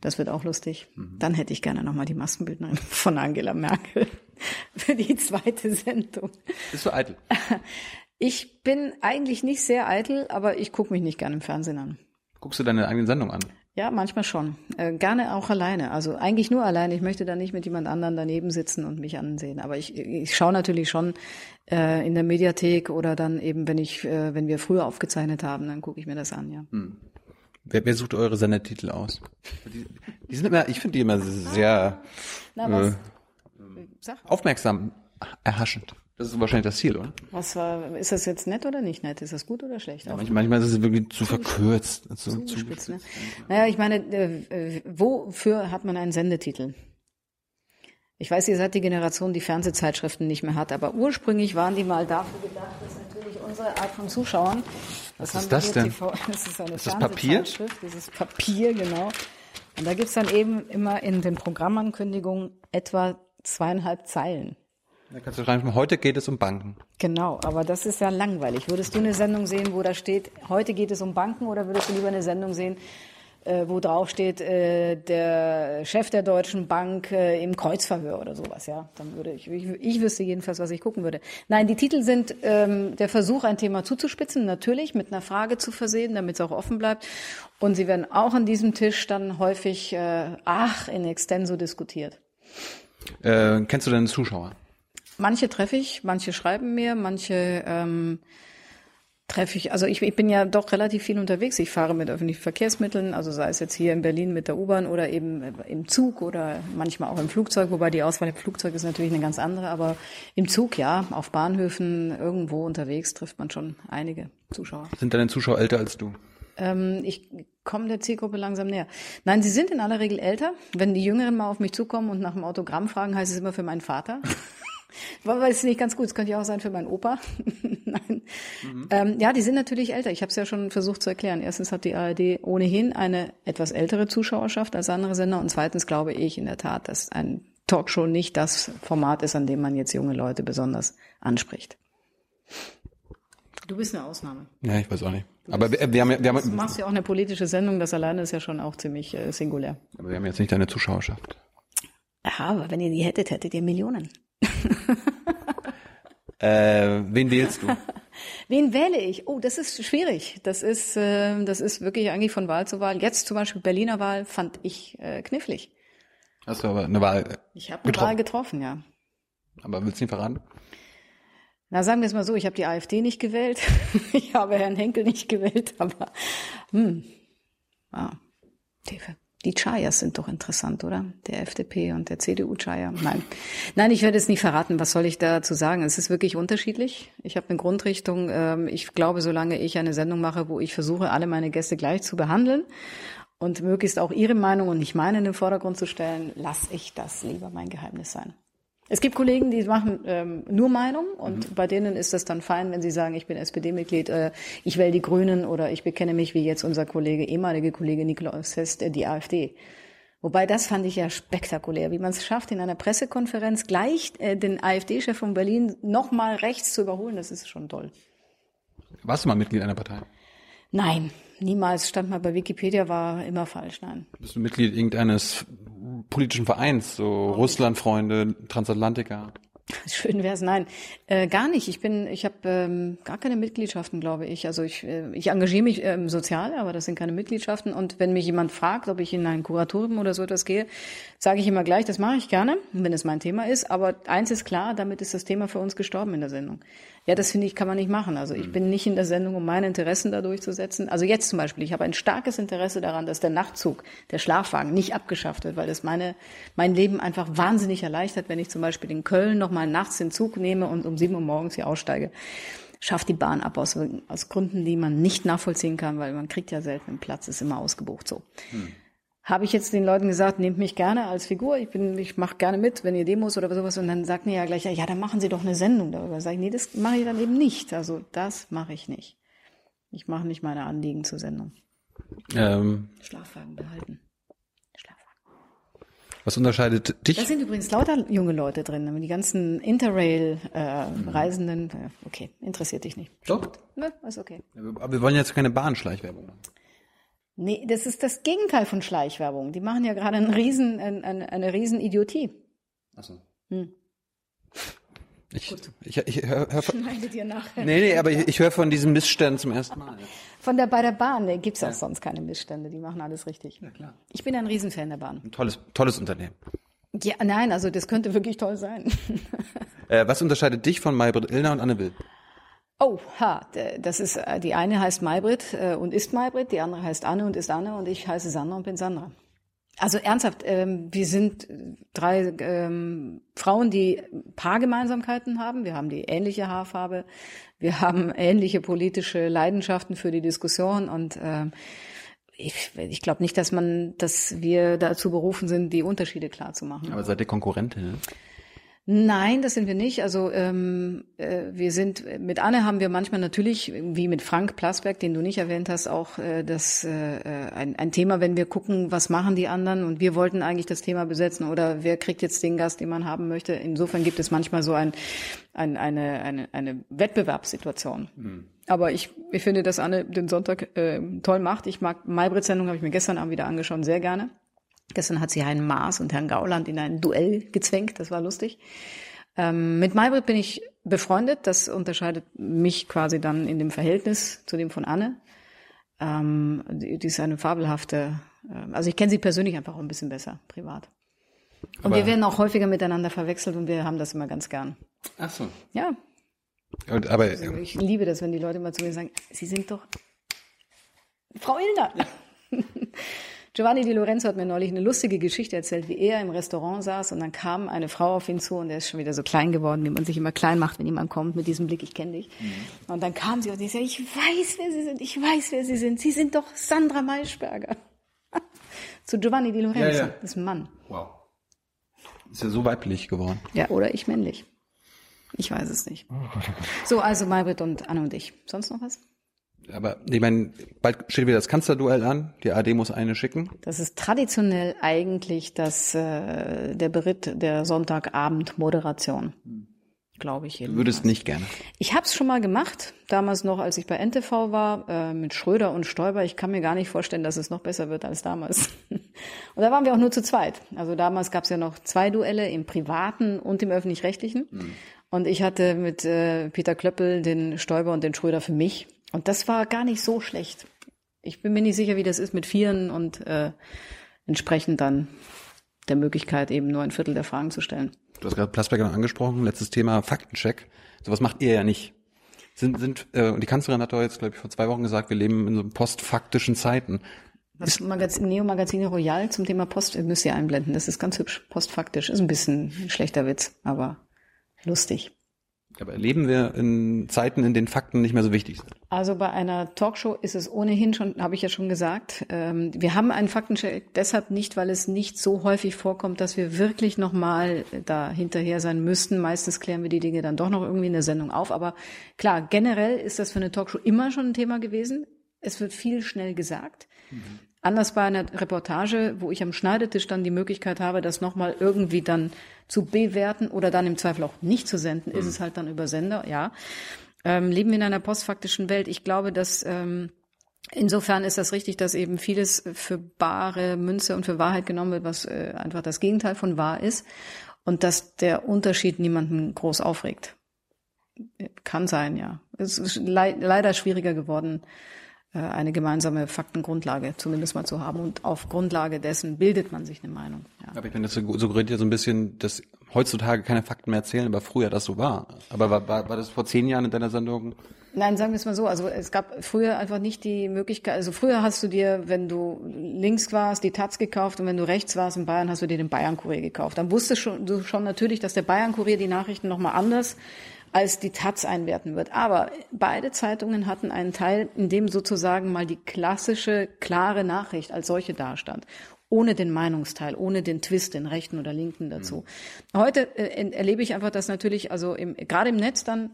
Das wird auch lustig. Dann hätte ich gerne nochmal die Maskenbildnerin von Angela Merkel für die zweite Sendung. Bist du eitel? Ich bin eigentlich nicht sehr eitel, aber ich gucke mich nicht gerne im Fernsehen an. Guckst du deine eigene Sendung an? Ja, manchmal schon. Äh, gerne auch alleine. Also eigentlich nur alleine. Ich möchte da nicht mit jemand anderem daneben sitzen und mich ansehen. Aber ich, ich schaue natürlich schon äh, in der Mediathek oder dann eben, wenn ich, äh, wenn wir früher aufgezeichnet haben, dann gucke ich mir das an, ja. Wer, wer sucht eure Sendetitel aus? Die, die sind immer, ich finde die immer sehr Na, was? Sag, aufmerksam erhaschend. Das ist wahrscheinlich das Ziel, oder? was war, ist das jetzt nett oder nicht nett? Ist das gut oder schlecht? Ja, manchmal, ist es wirklich zu verkürzt. Also, zu, Zugespitzt, ne? Naja, ich meine, äh, wofür hat man einen Sendetitel? Ich weiß, ihr seid die Generation, die Fernsehzeitschriften nicht mehr hat, aber ursprünglich waren die mal dafür gedacht, dass natürlich unsere Art von Zuschauern. Was ist das denn? TV, das ist eine Ist das Papier? Ist Papier, genau. Und da gibt's dann eben immer in den Programmankündigungen etwa zweieinhalb Zeilen. Da kannst du schreiben, heute geht es um Banken. Genau, aber das ist ja langweilig. Würdest du eine Sendung sehen, wo da steht, heute geht es um Banken, oder würdest du lieber eine Sendung sehen, äh, wo drauf steht, äh, der Chef der Deutschen Bank äh, im Kreuzverhör oder sowas, ja? Dann würde ich, ich, ich wüsste jedenfalls, was ich gucken würde. Nein, die Titel sind ähm, der Versuch, ein Thema zuzuspitzen, natürlich mit einer Frage zu versehen, damit es auch offen bleibt. Und sie werden auch an diesem Tisch dann häufig, äh, ach, in extenso diskutiert. Äh, kennst du deine Zuschauer? Manche treffe ich, manche schreiben mir, manche ähm, treffe ich. Also ich, ich bin ja doch relativ viel unterwegs. Ich fahre mit öffentlichen Verkehrsmitteln, also sei es jetzt hier in Berlin mit der U-Bahn oder eben im Zug oder manchmal auch im Flugzeug, wobei die Auswahl im Flugzeug ist natürlich eine ganz andere. Aber im Zug, ja, auf Bahnhöfen, irgendwo unterwegs trifft man schon einige Zuschauer. Sind deine Zuschauer älter als du? Ähm, ich komme der Zielgruppe langsam näher. Nein, sie sind in aller Regel älter. Wenn die Jüngeren mal auf mich zukommen und nach dem Autogramm fragen, heißt es immer für meinen Vater. Weil es nicht ganz gut. Es könnte ja auch sein für meinen Opa. Nein. Mhm. Ähm, ja, die sind natürlich älter. Ich habe es ja schon versucht zu erklären. Erstens hat die ARD ohnehin eine etwas ältere Zuschauerschaft als andere Sender. Und zweitens glaube ich in der Tat, dass ein Talkshow nicht das Format ist, an dem man jetzt junge Leute besonders anspricht. Du bist eine Ausnahme. Ja, ich weiß auch nicht. Aber wir, wir haben, wir haben, du machst ja auch eine politische Sendung. Das alleine ist ja schon auch ziemlich äh, singulär. Aber wir haben jetzt nicht deine Zuschauerschaft. Ja, aber wenn ihr die hättet, hättet ihr Millionen. äh, wen wählst du? Wen wähle ich? Oh, das ist schwierig. Das ist, äh, das ist wirklich eigentlich von Wahl zu Wahl. Jetzt zum Beispiel Berliner Wahl fand ich äh, knifflig. Hast du aber eine Wahl Ich habe eine getroffen. Wahl getroffen, ja. Aber willst du nicht verraten? Na, sagen wir es mal so, ich habe die AfD nicht gewählt. ich habe Herrn Henkel nicht gewählt, aber hm. Ah, die Chayas sind doch interessant, oder? Der FDP und der CDU-Chaya. Nein. Nein, ich werde es nicht verraten. Was soll ich dazu sagen? Es ist wirklich unterschiedlich. Ich habe eine Grundrichtung. Ähm, ich glaube, solange ich eine Sendung mache, wo ich versuche, alle meine Gäste gleich zu behandeln und möglichst auch ihre Meinung und nicht meine in den Vordergrund zu stellen, lasse ich das lieber mein Geheimnis sein. Es gibt Kollegen, die machen ähm, nur Meinung und mhm. bei denen ist das dann fein, wenn sie sagen, ich bin SPD-Mitglied, äh, ich wähle die Grünen oder ich bekenne mich, wie jetzt unser Kollege, ehemalige Kollege Nikolaus Hest, äh, die AfD. Wobei das fand ich ja spektakulär, wie man es schafft, in einer Pressekonferenz gleich äh, den AfD-Chef von Berlin nochmal rechts zu überholen, das ist schon toll. Warst du mal Mitglied einer Partei? Nein, niemals. Stand mal bei Wikipedia, war immer falsch, nein. Bist du Mitglied irgendeines politischen Vereins, so oh, Russlandfreunde, Transatlantiker? Schön wär's, nein, äh, gar nicht. Ich bin, ich habe ähm, gar keine Mitgliedschaften, glaube ich. Also ich, äh, ich engagiere mich ähm, sozial, aber das sind keine Mitgliedschaften. Und wenn mich jemand fragt, ob ich in ein Kuratorium oder so etwas gehe, sage ich immer gleich, das mache ich gerne, wenn es mein Thema ist. Aber eins ist klar, damit ist das Thema für uns gestorben in der Sendung. Ja, das finde ich, kann man nicht machen. Also ich mhm. bin nicht in der Sendung, um meine Interessen da durchzusetzen. Also jetzt zum Beispiel, ich habe ein starkes Interesse daran, dass der Nachtzug, der Schlafwagen nicht abgeschafft wird, weil das meine, mein Leben einfach wahnsinnig erleichtert, wenn ich zum Beispiel in Köln nochmal nachts den Zug nehme und um sieben Uhr morgens hier aussteige. Schafft die Bahn ab aus, aus Gründen, die man nicht nachvollziehen kann, weil man kriegt ja selten einen Platz, ist immer ausgebucht so. Hm habe ich jetzt den Leuten gesagt, nehmt mich gerne als Figur, ich bin, ich mache gerne mit, wenn ihr Demos oder sowas, und dann sagt mir ja gleich, ja, dann machen Sie doch eine Sendung darüber. Sag ich, nee, das mache ich dann eben nicht. Also das mache ich nicht. Ich mache nicht meine Anliegen zur Sendung. Ähm, Schlafwagen behalten. Schlafwagen. Was unterscheidet dich? Da sind übrigens lauter junge Leute drin, die ganzen Interrail-Reisenden. Äh, mhm. Okay, interessiert dich nicht. Doch. Ne, ist okay. Aber wir wollen jetzt keine Bahnschleichwerbung machen. Nee, das ist das Gegenteil von Schleichwerbung. Die machen ja gerade einen riesen, eine, eine, eine riesen Idiotie. Ach so. Hm. Ich, ich, ich hör, hör von, Schneide dir nachher. Nee, nee, aber ich, ich höre von diesen Missständen zum ersten Mal. Von der, bei der Bahn nee, gibt's auch sonst keine Missstände. Die machen alles richtig. Ja, klar. Ich bin ein Riesenfan der Bahn. Ein tolles, tolles Unternehmen. Ja, nein, also das könnte wirklich toll sein. äh, was unterscheidet dich von Maybrit Illner und Anne Will? Oh, ha, das ist, äh, die eine heißt Maybrit äh, und ist Maybrit, die andere heißt Anne und ist Anne und ich heiße Sandra und bin Sandra. Also ernsthaft, ähm, wir sind drei ähm, Frauen, die Paargemeinsamkeiten haben. Wir haben die ähnliche Haarfarbe, wir haben ähnliche politische Leidenschaften für die Diskussion und äh, ich, ich glaube nicht, dass man, dass wir dazu berufen sind, die Unterschiede klar zu machen. Aber seid ihr Konkurrentinnen? Nein, das sind wir nicht. Also ähm, äh, wir sind mit Anne haben wir manchmal natürlich, wie mit Frank Plasberg, den du nicht erwähnt hast, auch äh, das äh, ein, ein Thema, wenn wir gucken, was machen die anderen und wir wollten eigentlich das Thema besetzen oder wer kriegt jetzt den Gast, den man haben möchte. Insofern gibt es manchmal so ein, ein eine, eine, eine Wettbewerbssituation. Aber ich, ich finde, dass Anne den Sonntag äh, toll macht. Ich mag Maybrit Sendung, habe ich mir gestern Abend wieder angeschaut, sehr gerne. Gestern hat sie Herrn Maas und Herrn Gauland in ein Duell gezwängt, das war lustig. Ähm, mit Maybrit bin ich befreundet, das unterscheidet mich quasi dann in dem Verhältnis zu dem von Anne. Ähm, die, die ist eine fabelhafte, äh, also ich kenne sie persönlich einfach auch ein bisschen besser, privat. Und Aber- wir werden auch häufiger miteinander verwechselt und wir haben das immer ganz gern. Ach so. Ja, Und, aber also ich liebe das, wenn die Leute mal zu mir sagen, Sie sind doch Frau Ilner. Giovanni Di Lorenzo hat mir neulich eine lustige Geschichte erzählt, wie er im Restaurant saß und dann kam eine Frau auf ihn zu und er ist schon wieder so klein geworden, wie man sich immer klein macht, wenn jemand kommt mit diesem Blick, ich kenne dich. Und dann kam sie und sie sagte, ich weiß, wer Sie sind, ich weiß, wer Sie sind. Sie sind doch Sandra Maischberger. zu Giovanni Di Lorenzo, Ja, ja. das ist ein Mann. wow. Ist ja so weiblich geworden. Ja, oder ich männlich. Ich weiß es nicht. So, also Maybrit und Anne und ich. Sonst noch was? Aber ich meine, bald steht wieder das Kanzlerduell an. Die AD muss eine schicken. Das ist traditionell eigentlich das, äh, der Beritt der Sonntagabend-Moderation. Glaube ich. Du jedenfalls. würdest nicht gerne. Ich habe es schon mal gemacht, damals noch, als ich bei NTV war, äh, mit Schröder und Stoiber. Ich kann mir gar nicht vorstellen, dass es noch besser wird als damals. und da waren wir auch nur zu zweit. Also damals gab es ja noch zwei Duelle, im privaten und im öffentlich-rechtlichen. Und ich hatte mit äh, Peter Klöppel den Stoiber und den Schröder für mich. Und das war gar nicht so schlecht. Ich bin mir nicht sicher, wie das ist mit Vieren und äh, entsprechend dann der Möglichkeit, eben nur ein Viertel der Fragen zu stellen. Du hast gerade Plasberger angesprochen. Letztes Thema Faktencheck. Sowas macht ihr ja nicht. Sind, sind, äh, und die Kanzlerin hat doch jetzt, glaube ich, vor zwei Wochen gesagt, wir leben in so postfaktischen Zeiten. Das Magazin, Neo Magazine Royal zum Thema Post äh, müsst ihr einblenden. Das ist ganz hübsch. Postfaktisch. Ist ein bisschen ein schlechter Witz, aber lustig. Aber leben wir in Zeiten, in denen Fakten nicht mehr so wichtig sind? Also bei einer Talkshow ist es ohnehin schon, habe ich ja schon gesagt, ähm, wir haben einen Faktencheck deshalb nicht, weil es nicht so häufig vorkommt, dass wir wirklich nochmal da hinterher sein müssten. Meistens klären wir die Dinge dann doch noch irgendwie in der Sendung auf. Aber klar, generell ist das für eine Talkshow immer schon ein Thema gewesen. Es wird viel schnell gesagt. Anders bei einer Reportage, wo ich am Schneidetisch dann die Möglichkeit habe, das nochmal irgendwie dann zu bewerten oder dann im Zweifel auch nicht zu senden, ist es halt dann über Sender, ja. Ähm, leben wir in einer postfaktischen Welt. Ich glaube, dass ähm, insofern ist das richtig, dass eben vieles für bare Münze und für Wahrheit genommen wird, was äh, einfach das Gegenteil von wahr ist und dass der Unterschied niemanden groß aufregt. Kann sein, ja. Es ist lei leider schwieriger geworden, eine gemeinsame Faktengrundlage zumindest mal zu haben. Und auf Grundlage dessen bildet man sich eine Meinung. Ja. Aber ich meine, das suggeriert ja so ein bisschen, dass heutzutage keine Fakten mehr erzählen, aber früher das so war. Aber war, war, war das vor zehn Jahren in deiner Sendung? Nein, sagen wir es mal so. Also es gab früher einfach nicht die Möglichkeit. Also früher hast du dir, wenn du links warst, die Taz gekauft und wenn du rechts warst in Bayern, hast du dir den Bayern-Kurier gekauft. Dann wusstest du schon natürlich, dass der Bayern-Kurier die Nachrichten nochmal anders als die Taz einwerten wird. Aber beide Zeitungen hatten einen Teil, in dem sozusagen mal die klassische, klare Nachricht als solche dastand. Ohne den Meinungsteil, ohne den Twist, den rechten oder linken dazu. Heute äh, erlebe ich einfach, dass natürlich, also im, gerade im Netz dann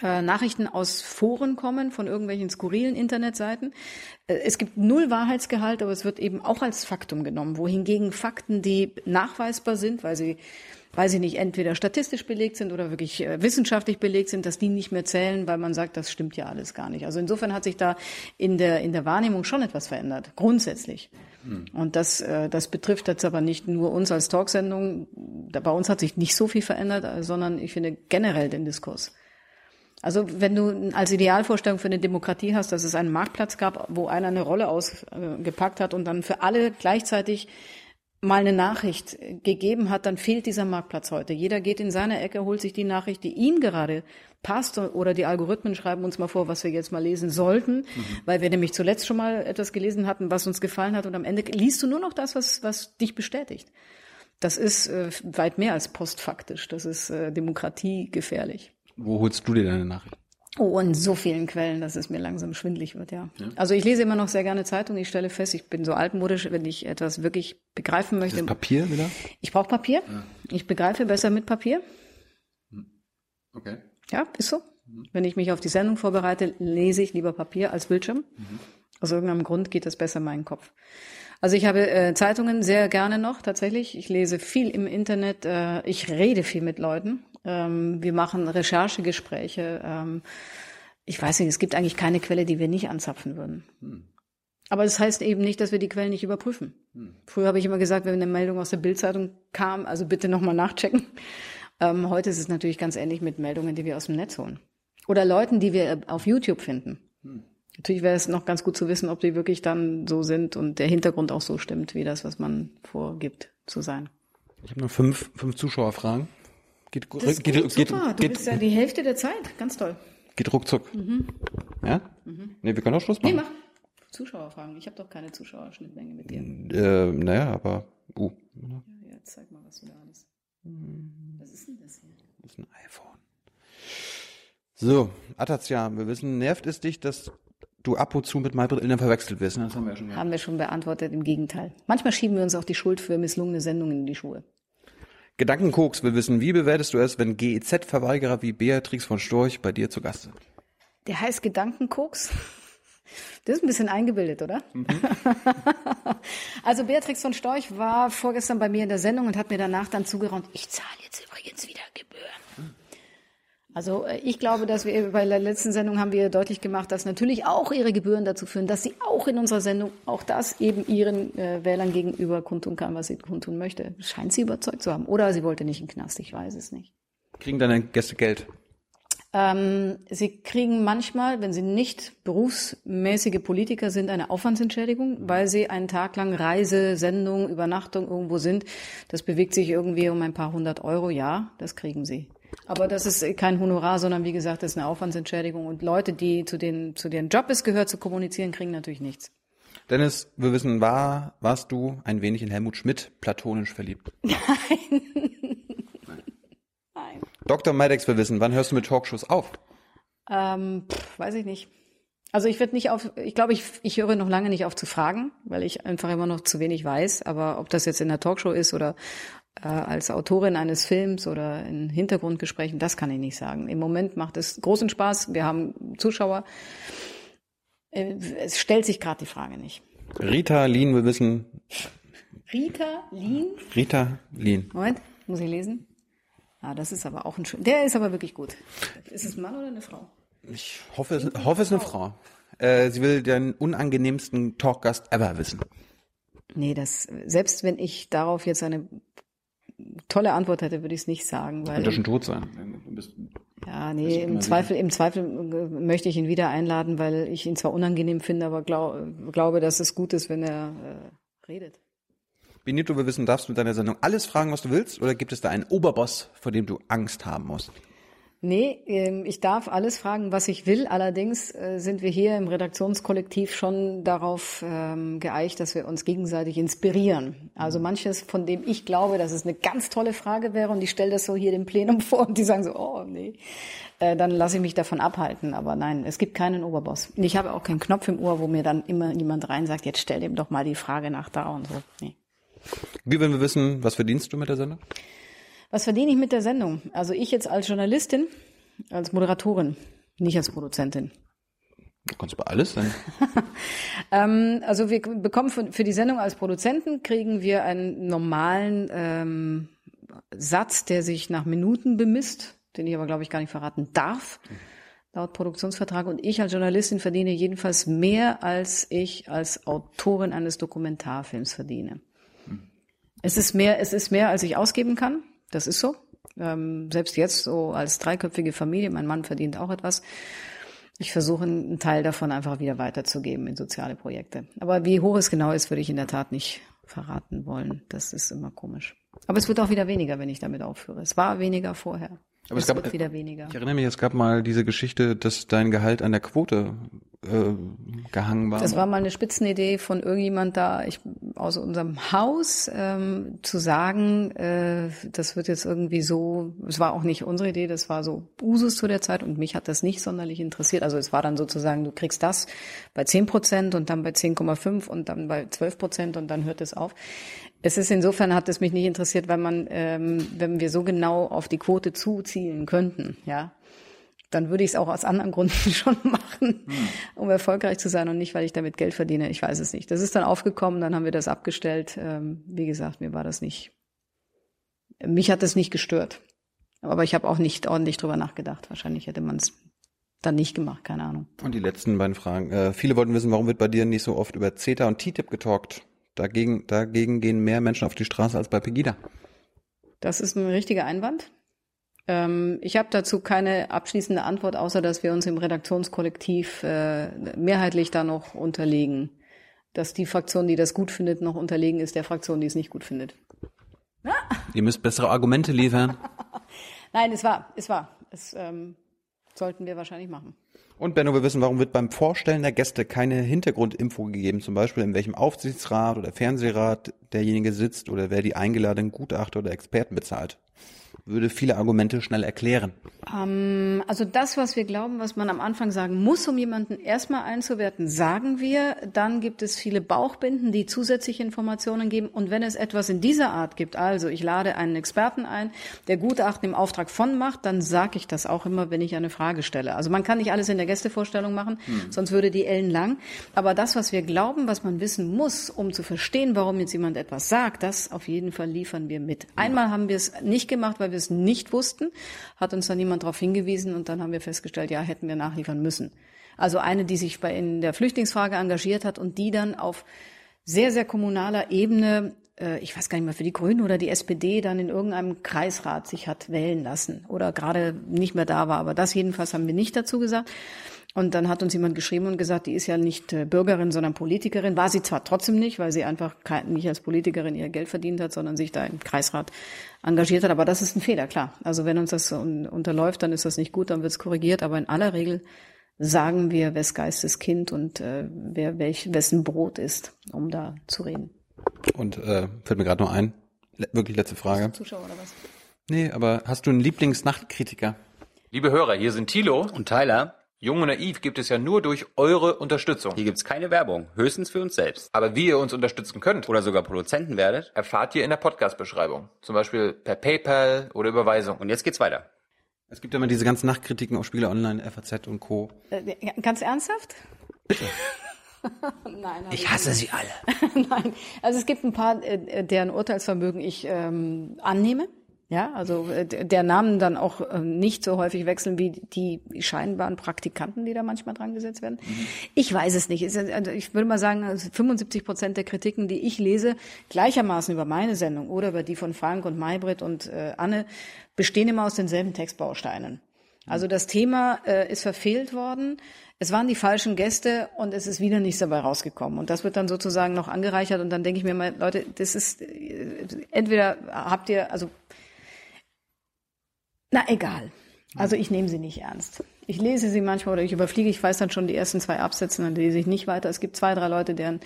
Nachrichten aus Foren kommen, von irgendwelchen skurrilen Internetseiten. Äh, Es gibt null Wahrheitsgehalt, aber es wird eben auch als Faktum genommen, wohingegen Fakten, die nachweisbar sind, weil sie weil sie nicht entweder statistisch belegt sind oder wirklich äh, wissenschaftlich belegt sind, dass die nicht mehr zählen, weil man sagt, das stimmt ja alles gar nicht. Also insofern hat sich da in der, in der Wahrnehmung schon etwas verändert, grundsätzlich. Und das, äh, das betrifft jetzt aber nicht nur uns als Talksendung. Bei uns hat sich nicht so viel verändert, äh, sondern ich finde generell den Diskurs. Also wenn du als Idealvorstellung für eine Demokratie hast, dass es einen Marktplatz gab, wo einer eine Rolle ausgepackt hat und dann für alle gleichzeitig mal eine Nachricht gegeben hat, dann fehlt dieser Marktplatz heute. Jeder geht in seine Ecke, holt sich die Nachricht, die ihm gerade passt oder die Algorithmen schreiben uns mal vor, was wir jetzt mal lesen sollten, weil wir nämlich zuletzt schon mal etwas gelesen hatten, was uns gefallen hat und am Ende liest du nur noch das, was, was dich bestätigt. Das ist äh, weit mehr als postfaktisch. Das ist äh, Demokratie gefährlich. Wo holst du dir deine Nachricht? Oh, in so vielen Quellen, dass es mir langsam schwindlig wird, ja. Also ich lese immer noch sehr gerne Zeitung. Ich stelle fest, ich bin so altmodisch, wenn ich etwas wirklich begreifen möchte. Das Papier wieder? Ich brauche Papier. Ich begreife besser mit Papier. Okay. Ja, ist so. Wenn ich mich auf die Sendung vorbereite, lese ich lieber Papier als Bildschirm. Aus irgendeinem Grund geht das besser in meinen Kopf. Also ich habe äh, Zeitungen sehr gerne noch, tatsächlich. Ich lese viel im Internet, äh, ich rede viel mit Leuten. Ähm, wir machen Recherchegespräche. Ähm, ich weiß nicht, es gibt eigentlich keine Quelle, die wir nicht anzapfen würden. Aber das heißt eben nicht, dass wir die Quellen nicht überprüfen. Früher habe ich immer gesagt, wenn eine Meldung aus der Bildzeitung kam, also bitte nochmal nachchecken. Ähm, heute ist es natürlich ganz ähnlich mit Meldungen, die wir aus dem Netz holen. Oder Leuten, die wir äh, auf YouTube finden. Natürlich wäre es noch ganz gut zu wissen, ob die wirklich dann so sind und der Hintergrund auch so stimmt, wie das, was man vorgibt zu sein. Ich habe noch fünf, fünf Zuschauerfragen. Geht, Das ist geht, geht, super. Du geht, bist ja die Hälfte der Zeit. Ganz toll. geht ruckzuck. Ja? Nee, wir können auch Schluss Nee, machen. mach. Zuschauerfragen. Ich habe doch keine Zuschauerschnittmenge mit dir. Äh, naja, aber, uh, Ja, jetzt zeig mal, was du da alles. Was ist denn das hier? das ist ein iPhone. So, Atazia, wir wissen, nervt es dich, dass du ab und zu mit Maybrit Illner verwechselt wirst? ne? Das haben wir ja schon. Haben wir schon beantwortet, im Gegenteil. Manchmal schieben wir uns auch die Schuld für misslungene Sendungen in die Schuhe. Gedankenkoks will wissen, wie bewertest du es, wenn GEZ-Verweigerer wie Beatrix von Storch bei dir zu Gast sind? Der heißt Gedankenkoks. Das ist ein bisschen eingebildet, oder? also Beatrix von Storch war vorgestern bei mir in der Sendung und hat mir danach dann zugeraunt, ich zahle jetzt übrigens wieder Gebühren. Also äh, ich glaube, dass wir bei der letzten Sendung haben wir deutlich gemacht, dass natürlich auch ihre Gebühren dazu führen, dass sie auch in unserer Sendung auch das eben ihren äh, Wählern gegenüber kundtun kann, was sie kundtun möchte. Scheint sie überzeugt zu haben. Oder sie wollte nicht in den Knast, ich weiß es nicht. Kriegen deine Gäste Geld? Ähm, sie kriegen manchmal, wenn sie nicht berufsmäßige Politiker sind, eine Aufwandsentschädigung, weil sie einen Tag lang Reise, Sendung, Übernachtung irgendwo sind. Das bewegt sich irgendwie um ein paar hundert Euro. Ja, das kriegen sie. Aber das ist kein Honorar, sondern wie gesagt, das ist eine Aufwandsentschädigung. Und Leute, die zu, den, zu deren Job es gehört, zu kommunizieren, kriegen natürlich nichts. Dennis, wir wissen, war, warst du ein wenig in Helmut Schmidt platonisch verliebt? Nein. Dr. Medex will wissen, wann hörst du mit Talkshows auf? Ähm, pff, weiß ich nicht. Also ich werde nicht auf, ich glaube, ich, ich höre noch lange nicht auf zu fragen, weil ich einfach immer noch zu wenig weiß. Aber ob das jetzt in der Talkshow ist oder äh, als Autorin eines Films oder in Hintergrundgesprächen, das kann ich nicht sagen. Im Moment macht es großen Spaß. Wir haben Zuschauer. Äh, Es stellt sich gerade die Frage nicht. Rita Lien will wissen, Rita Lien? Rita Lien. Moment, muss ich lesen? Ah, das ist aber auch ein schön. Der ist aber wirklich gut. Ist es ein Mann oder eine Frau? Ich hoffe, es, hoffe, es ist eine Frau. Äh, sie will den unangenehmsten Talkgast ever wissen. Nee, das, selbst wenn ich darauf jetzt eine tolle Antwort hätte, würde ich es nicht sagen, weil, Könnte schon tot sein. Du bist- ja, nee, im Zweifel, im Zweifel äh, möchte ich ihn wieder einladen, weil ich ihn zwar unangenehm finde, aber glaub, glaube, dass es gut ist, wenn er äh, redet. Benito will wissen, darfst du mit deiner Sendung alles fragen, was du willst, oder gibt es da einen Oberboss, vor dem du Angst haben musst? Nee, ähm, ich darf alles fragen, was ich will. Allerdings äh, sind wir hier im Redaktionskollektiv schon darauf ähm, geeicht, dass wir uns gegenseitig inspirieren. Also manches, von dem ich glaube, dass es eine ganz tolle Frage wäre und ich stelle das so hier dem Plenum vor und die sagen so, oh nee, äh, dann lasse ich mich davon abhalten. Aber nein, es gibt keinen Oberboss. Ich habe auch keinen Knopf im Ohr, wo mir dann immer jemand rein sagt, jetzt stell dem doch mal die Frage nach da und so. Nee. Wir wollen wir wissen, was verdienst du mit der Sendung? Was verdiene ich mit der Sendung? Also ich jetzt als Journalistin, als Moderatorin, nicht als Produzentin. Du kannst bei alles sein. Ähm, also wir bekommen für, für die Sendung als Produzenten kriegen wir einen normalen ähm, Satz, der sich nach Minuten bemisst, den ich aber glaube ich gar nicht verraten darf, laut Produktionsvertrag. Und ich als Journalistin verdiene jedenfalls mehr, als ich als Autorin eines Dokumentarfilms verdiene. Es ist mehr, es ist mehr, als ich ausgeben kann. Das ist so. Ähm, selbst jetzt so als dreiköpfige Familie, mein Mann verdient auch etwas. Ich versuche einen Teil davon einfach wieder weiterzugeben in soziale Projekte. Aber wie hoch es genau ist, würde ich in der Tat nicht verraten wollen. Das ist immer komisch. Aber es wird auch wieder weniger, wenn ich damit aufhöre. Es war weniger vorher. Aber es es gab- wird wieder weniger. Ich erinnere mich, es gab mal diese Geschichte, dass dein Gehalt an der Quote äh, gehangen war. Das war mal eine Spitzenidee von irgendjemand da ich, aus unserem Haus ähm, zu sagen, äh, das wird jetzt irgendwie so, es war auch nicht unsere Idee, das war so Usus zu der Zeit und mich hat das nicht sonderlich interessiert. Also es war dann sozusagen, du kriegst das bei 10 Prozent und dann bei 10,5 und dann bei 12 Prozent und dann hört es auf. Es ist insofern hat es mich nicht interessiert, weil man, ähm, wenn wir so genau auf die Quote zuzielen könnten, ja, dann würde ich es auch aus anderen Gründen schon machen, hm. um erfolgreich zu sein und nicht, weil ich damit Geld verdiene. Ich weiß es nicht. Das ist dann aufgekommen, dann haben wir das abgestellt. Ähm, wie gesagt, mir war das nicht, mich hat das nicht gestört. Aber ich habe auch nicht ordentlich drüber nachgedacht. Wahrscheinlich hätte man es dann nicht gemacht, keine Ahnung. Und die letzten beiden Fragen. Äh, viele wollten wissen, warum wird bei dir nicht so oft über CETA und TTIP getalkt? Dagegen, dagegen gehen mehr Menschen auf die Straße als bei Pegida. Das ist ein richtiger Einwand. Ähm, ich habe dazu keine abschließende Antwort, außer dass wir uns im Redaktionskollektiv äh, mehrheitlich da noch unterlegen. Dass die Fraktion, die das gut findet, noch unterlegen ist der Fraktion, die es nicht gut findet. Ihr müsst bessere Argumente liefern. Nein, es war, es war. Es ähm, sollten wir wahrscheinlich machen. Und Benno, wir wissen, warum wird beim Vorstellen der Gäste keine Hintergrundinfo gegeben, zum Beispiel in welchem Aufsichtsrat oder Fernsehrat derjenige sitzt oder wer die eingeladenen Gutachter oder Experten bezahlt würde viele Argumente schnell erklären. Ähm, also das, was wir glauben, was man am Anfang sagen muss, um jemanden erstmal einzuwerten, sagen wir. Dann gibt es viele Bauchbinden, die zusätzliche Informationen geben. Und wenn es etwas in dieser Art gibt, also ich lade einen Experten ein, der Gutachten im Auftrag von macht, dann sage ich das auch immer, wenn ich eine Frage stelle. Also man kann nicht alles in der Gästevorstellung machen, hm. sonst würde die Ellen lang. Aber das, was wir glauben, was man wissen muss, um zu verstehen, warum jetzt jemand etwas sagt, das auf jeden Fall liefern wir mit. Einmal haben wir es nicht gemacht, weil wir es nicht wussten, hat uns dann jemand darauf hingewiesen und dann haben wir festgestellt, ja, hätten wir nachliefern müssen. Also eine, die sich bei in der Flüchtlingsfrage engagiert hat und die dann auf sehr, sehr kommunaler Ebene, äh, ich weiß gar nicht mehr, für die Grünen oder die SPD dann in irgendeinem Kreisrat sich hat wählen lassen oder gerade nicht mehr da war. Aber das jedenfalls haben wir nicht dazu gesagt. Und dann hat uns jemand geschrieben und gesagt, die ist ja nicht äh, Bürgerin, sondern Politikerin. War sie zwar trotzdem nicht, weil sie einfach nicht als Politikerin ihr Geld verdient hat, sondern sich da im Kreisrat engagiert hat. Aber das ist ein Fehler, klar. Also wenn uns das unterläuft, dann ist das nicht gut, dann wird es korrigiert. Aber in aller Regel sagen wir, wes Geistes Kind und äh, wer welch, wessen Brot ist, um da zu reden. Und äh, fällt mir gerade noch ein, le wirklich letzte Frage. Zuschauer oder was? Nee, aber hast du einen Lieblingsnachtkritiker? Liebe Hörer, hier sind Thilo und Tyler. Jung und Naiv gibt es ja nur durch eure Unterstützung. Hier gibt's keine Werbung, höchstens für uns selbst. Aber wie ihr uns unterstützen könnt oder sogar Produzenten werdet, erfahrt ihr in der Podcast-Beschreibung. Zum Beispiel per PayPal oder Überweisung. Und jetzt geht's weiter. Es gibt immer diese ganzen Nachtkritiken auf Spiele Online, FAZ und Co. Äh, ganz ernsthaft? Bitte. Nein. Ich hasse sie alle. Nein. Also es gibt ein paar, äh, deren Urteilsvermögen ich ähm, annehme. Ja, also äh, der Namen dann auch äh, nicht so häufig wechseln wie die scheinbaren Praktikanten, die da manchmal dran gesetzt werden. Mhm. Ich weiß es nicht. Also ich würde mal sagen, 75 Prozent der Kritiken, die ich lese, gleichermaßen über meine Sendung oder über die von Frank und Maybrit und äh, Anne, bestehen immer aus denselben Textbausteinen. Also das Thema äh, ist verfehlt worden. Es waren die falschen Gäste und es ist wieder nichts dabei rausgekommen. Und das wird dann sozusagen noch angereichert. Und dann denke ich mir mal, Leute, das ist entweder habt ihr, also na egal. Also ich nehme sie nicht ernst. Ich lese sie manchmal oder ich überfliege, ich weiß dann schon die ersten zwei Absätze, dann lese ich nicht weiter. Es gibt zwei, drei Leute, deren,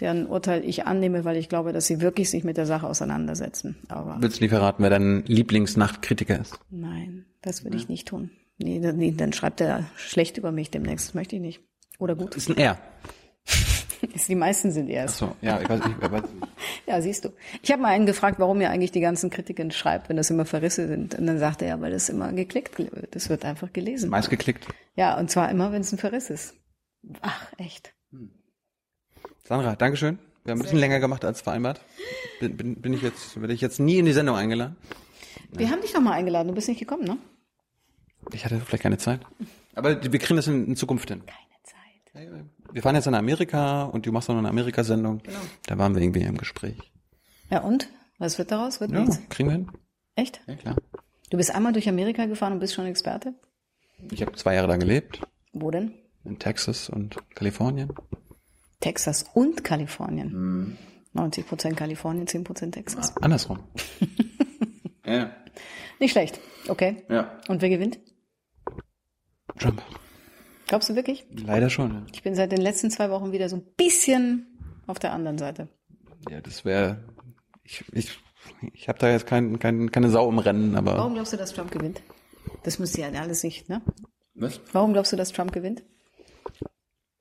deren Urteil ich annehme, weil ich glaube, dass sie wirklich sich mit der Sache auseinandersetzen. Aber Willst du nicht verraten, wer dein Lieblingsnachtkritiker ist? Nein, das würde ja. ich nicht tun. Nee, nee, dann schreibt er schlecht über mich demnächst. Das möchte ich nicht. Oder gut. Ist ein R. Die meisten sind erst. Ach so, ja, ich weiß nicht. Ich weiß nicht. ja, siehst du. Ich habe mal einen gefragt, warum er eigentlich die ganzen Kritiken schreibt, wenn das immer Verrisse sind. Und dann sagte er, weil das immer geklickt wird. Das wird einfach gelesen. Meist geklickt. Ja, und zwar immer, wenn es ein Verriss ist. Ach, echt. Hm. Sandra, Dankeschön. Wir haben ein bisschen länger gemacht als vereinbart. Bin, bin, bin ich jetzt, werde ich jetzt nie in die Sendung eingeladen? Wir haben dich doch mal eingeladen, du bist nicht gekommen, ne? Ich hatte vielleicht keine Zeit. Aber wir kriegen das in, in Zukunft hin. Keine Zeit wir fahren jetzt nach Amerika und du machst noch eine Amerika-Sendung. Genau. Da waren wir irgendwie im Gespräch. Ja und? Was wird daraus? Wird ja, nichts? kriegen wir hin. Echt? Ja, klar. Du bist einmal durch Amerika gefahren und bist schon Experte? Ich habe zwei Jahre da gelebt. Wo denn? In Texas und Kalifornien. Texas und Kalifornien. Hm. 90 Prozent Kalifornien, 10 Prozent Texas. Ah, andersrum. ja. Nicht schlecht. Okay. Ja. Und wer gewinnt? Trump. Glaubst du wirklich? Leider schon. Ja. Ich bin seit den letzten zwei Wochen wieder so ein bisschen auf der anderen Seite. Ja, das wäre. Ich, ich, ich habe da jetzt kein, kein, keine Sau im Rennen, aber. Warum glaubst du, dass Trump gewinnt? Das muss ja alles nicht, ne? Was? Warum glaubst du, dass Trump gewinnt?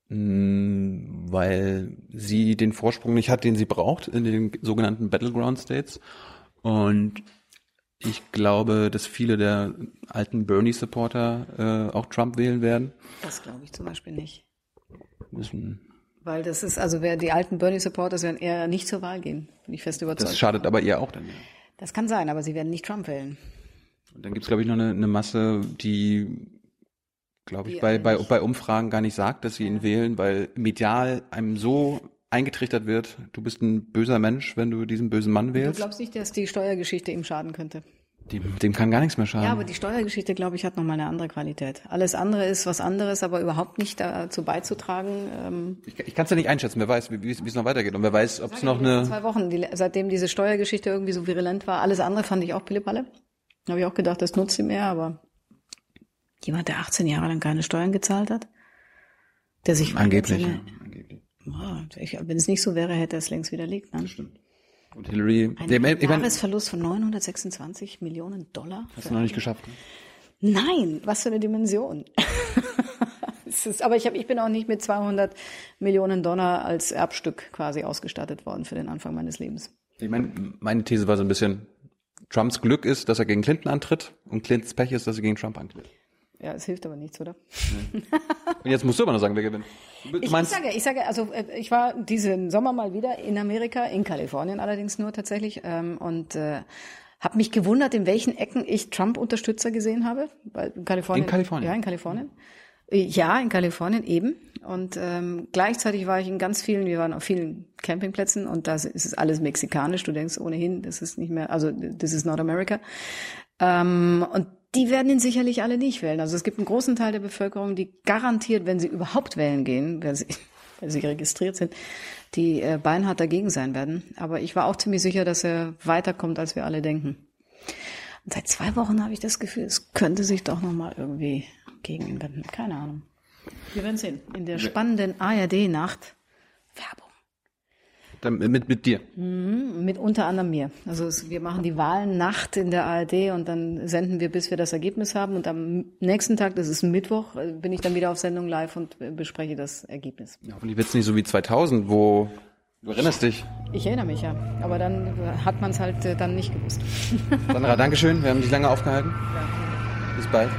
Mm, Weil sie den Vorsprung nicht hat, den sie braucht in den sogenannten Battleground States. Und ich glaube, dass viele der alten Bernie-Supporter äh, auch Trump wählen werden. Das glaube ich zum Beispiel nicht. Müssen- Weil das ist, also wer die alten Bernie-Supporters werden eher nicht zur Wahl gehen. Bin ich fest überzeugt. Das schadet aber ihr auch dann. Das kann sein, aber sie werden nicht Trump wählen. Und dann gibt's glaube ich, noch eine, eine Masse, die, glaube ich, Die bei, bei, bei Umfragen gar nicht sagt, dass sie ihn wählen, weil medial einem so eingetrichtert wird, du bist ein böser Mensch, wenn du diesen bösen Mann Du wählst. glaubst nicht, dass die Steuergeschichte ihm schaden könnte? Dem, dem kann gar nichts mehr schaden. Ja, aber die Steuergeschichte, glaube ich, hat nochmal eine andere Qualität. Alles andere ist was anderes, aber überhaupt nicht dazu beizutragen. Ähm, ich ich kann es ja nicht einschätzen, wer weiß, wie es noch weitergeht. Und wer weiß, ob es noch eine... zwei Wochen, die, seitdem diese Steuergeschichte irgendwie so virulent war, alles andere fand ich auch Pillepalle. Habe ich auch gedacht, das nutzt ihm mehr, aber jemand, der 18 Jahre lang keine Steuern gezahlt hat, der sich Angeblich. seine- ich, wenn es nicht so wäre, hätte er es längst widerlegt. Ne? Stimmt. Und Hillary, Ein der, ich mein, Jahresverlust von 926 Millionen Dollar? hast du noch nicht geschafft. ne? Nein, was für eine Dimension. Es ist, aber ich, hab, ich bin auch nicht mit 200 Millionen Dollar als Erbstück quasi ausgestattet worden für den Anfang meines Lebens. Ich meine, meine These war so ein bisschen, Trumps Glück ist, dass er gegen Clinton antritt und Clintons Pech ist, dass er gegen Trump antritt. Ja, es hilft aber nichts, oder? Und jetzt musst du aber noch sagen, wer gewinnt. Du Ich, ich sage, ich sage, also äh, ich war diesen Sommer mal wieder in Amerika, in Kalifornien allerdings nur tatsächlich, ähm, und äh, habe mich gewundert, in welchen Ecken ich Trump-Unterstützer gesehen habe. Weil in Kalifornien. In Kalifornien? Ja, in Kalifornien. Äh, Ja, in Kalifornien eben. Und ähm, gleichzeitig war ich in ganz vielen, wir waren auf vielen Campingplätzen und da ist es alles mexikanisch. Du denkst ohnehin, das ist nicht mehr, also das ist not America. Ähm, und die werden ihn sicherlich alle nicht wählen. Also es gibt einen großen Teil der Bevölkerung, die garantiert, wenn sie überhaupt wählen gehen, wenn sie, wenn sie registriert sind, die äh, beinhart dagegen sein werden. Aber ich war auch ziemlich sicher, dass er weiterkommt, als wir alle denken. Und seit zwei Wochen habe ich das Gefühl, es könnte sich doch nochmal irgendwie gegen ihn wenden. Keine Ahnung. Wir werden sehen. In der spannenden ARD-Nacht Werbung. Mit, mit dir. Mit unter anderem mir. Also es, wir machen die Wahlennacht in der ARD und dann senden wir, bis wir das Ergebnis haben. Und am nächsten Tag, das ist Mittwoch, äh, bin ich dann wieder auf Sendung live und äh, bespreche das Ergebnis. Ja, hoffentlich wird's nicht so wie 2000, wo, du erinnerst dich. Ich erinnere mich ja. Aber dann äh, hat man es halt äh, dann nicht gewusst. Sandra, Dankeschön, wir haben dich lange aufgehalten. Bis bald.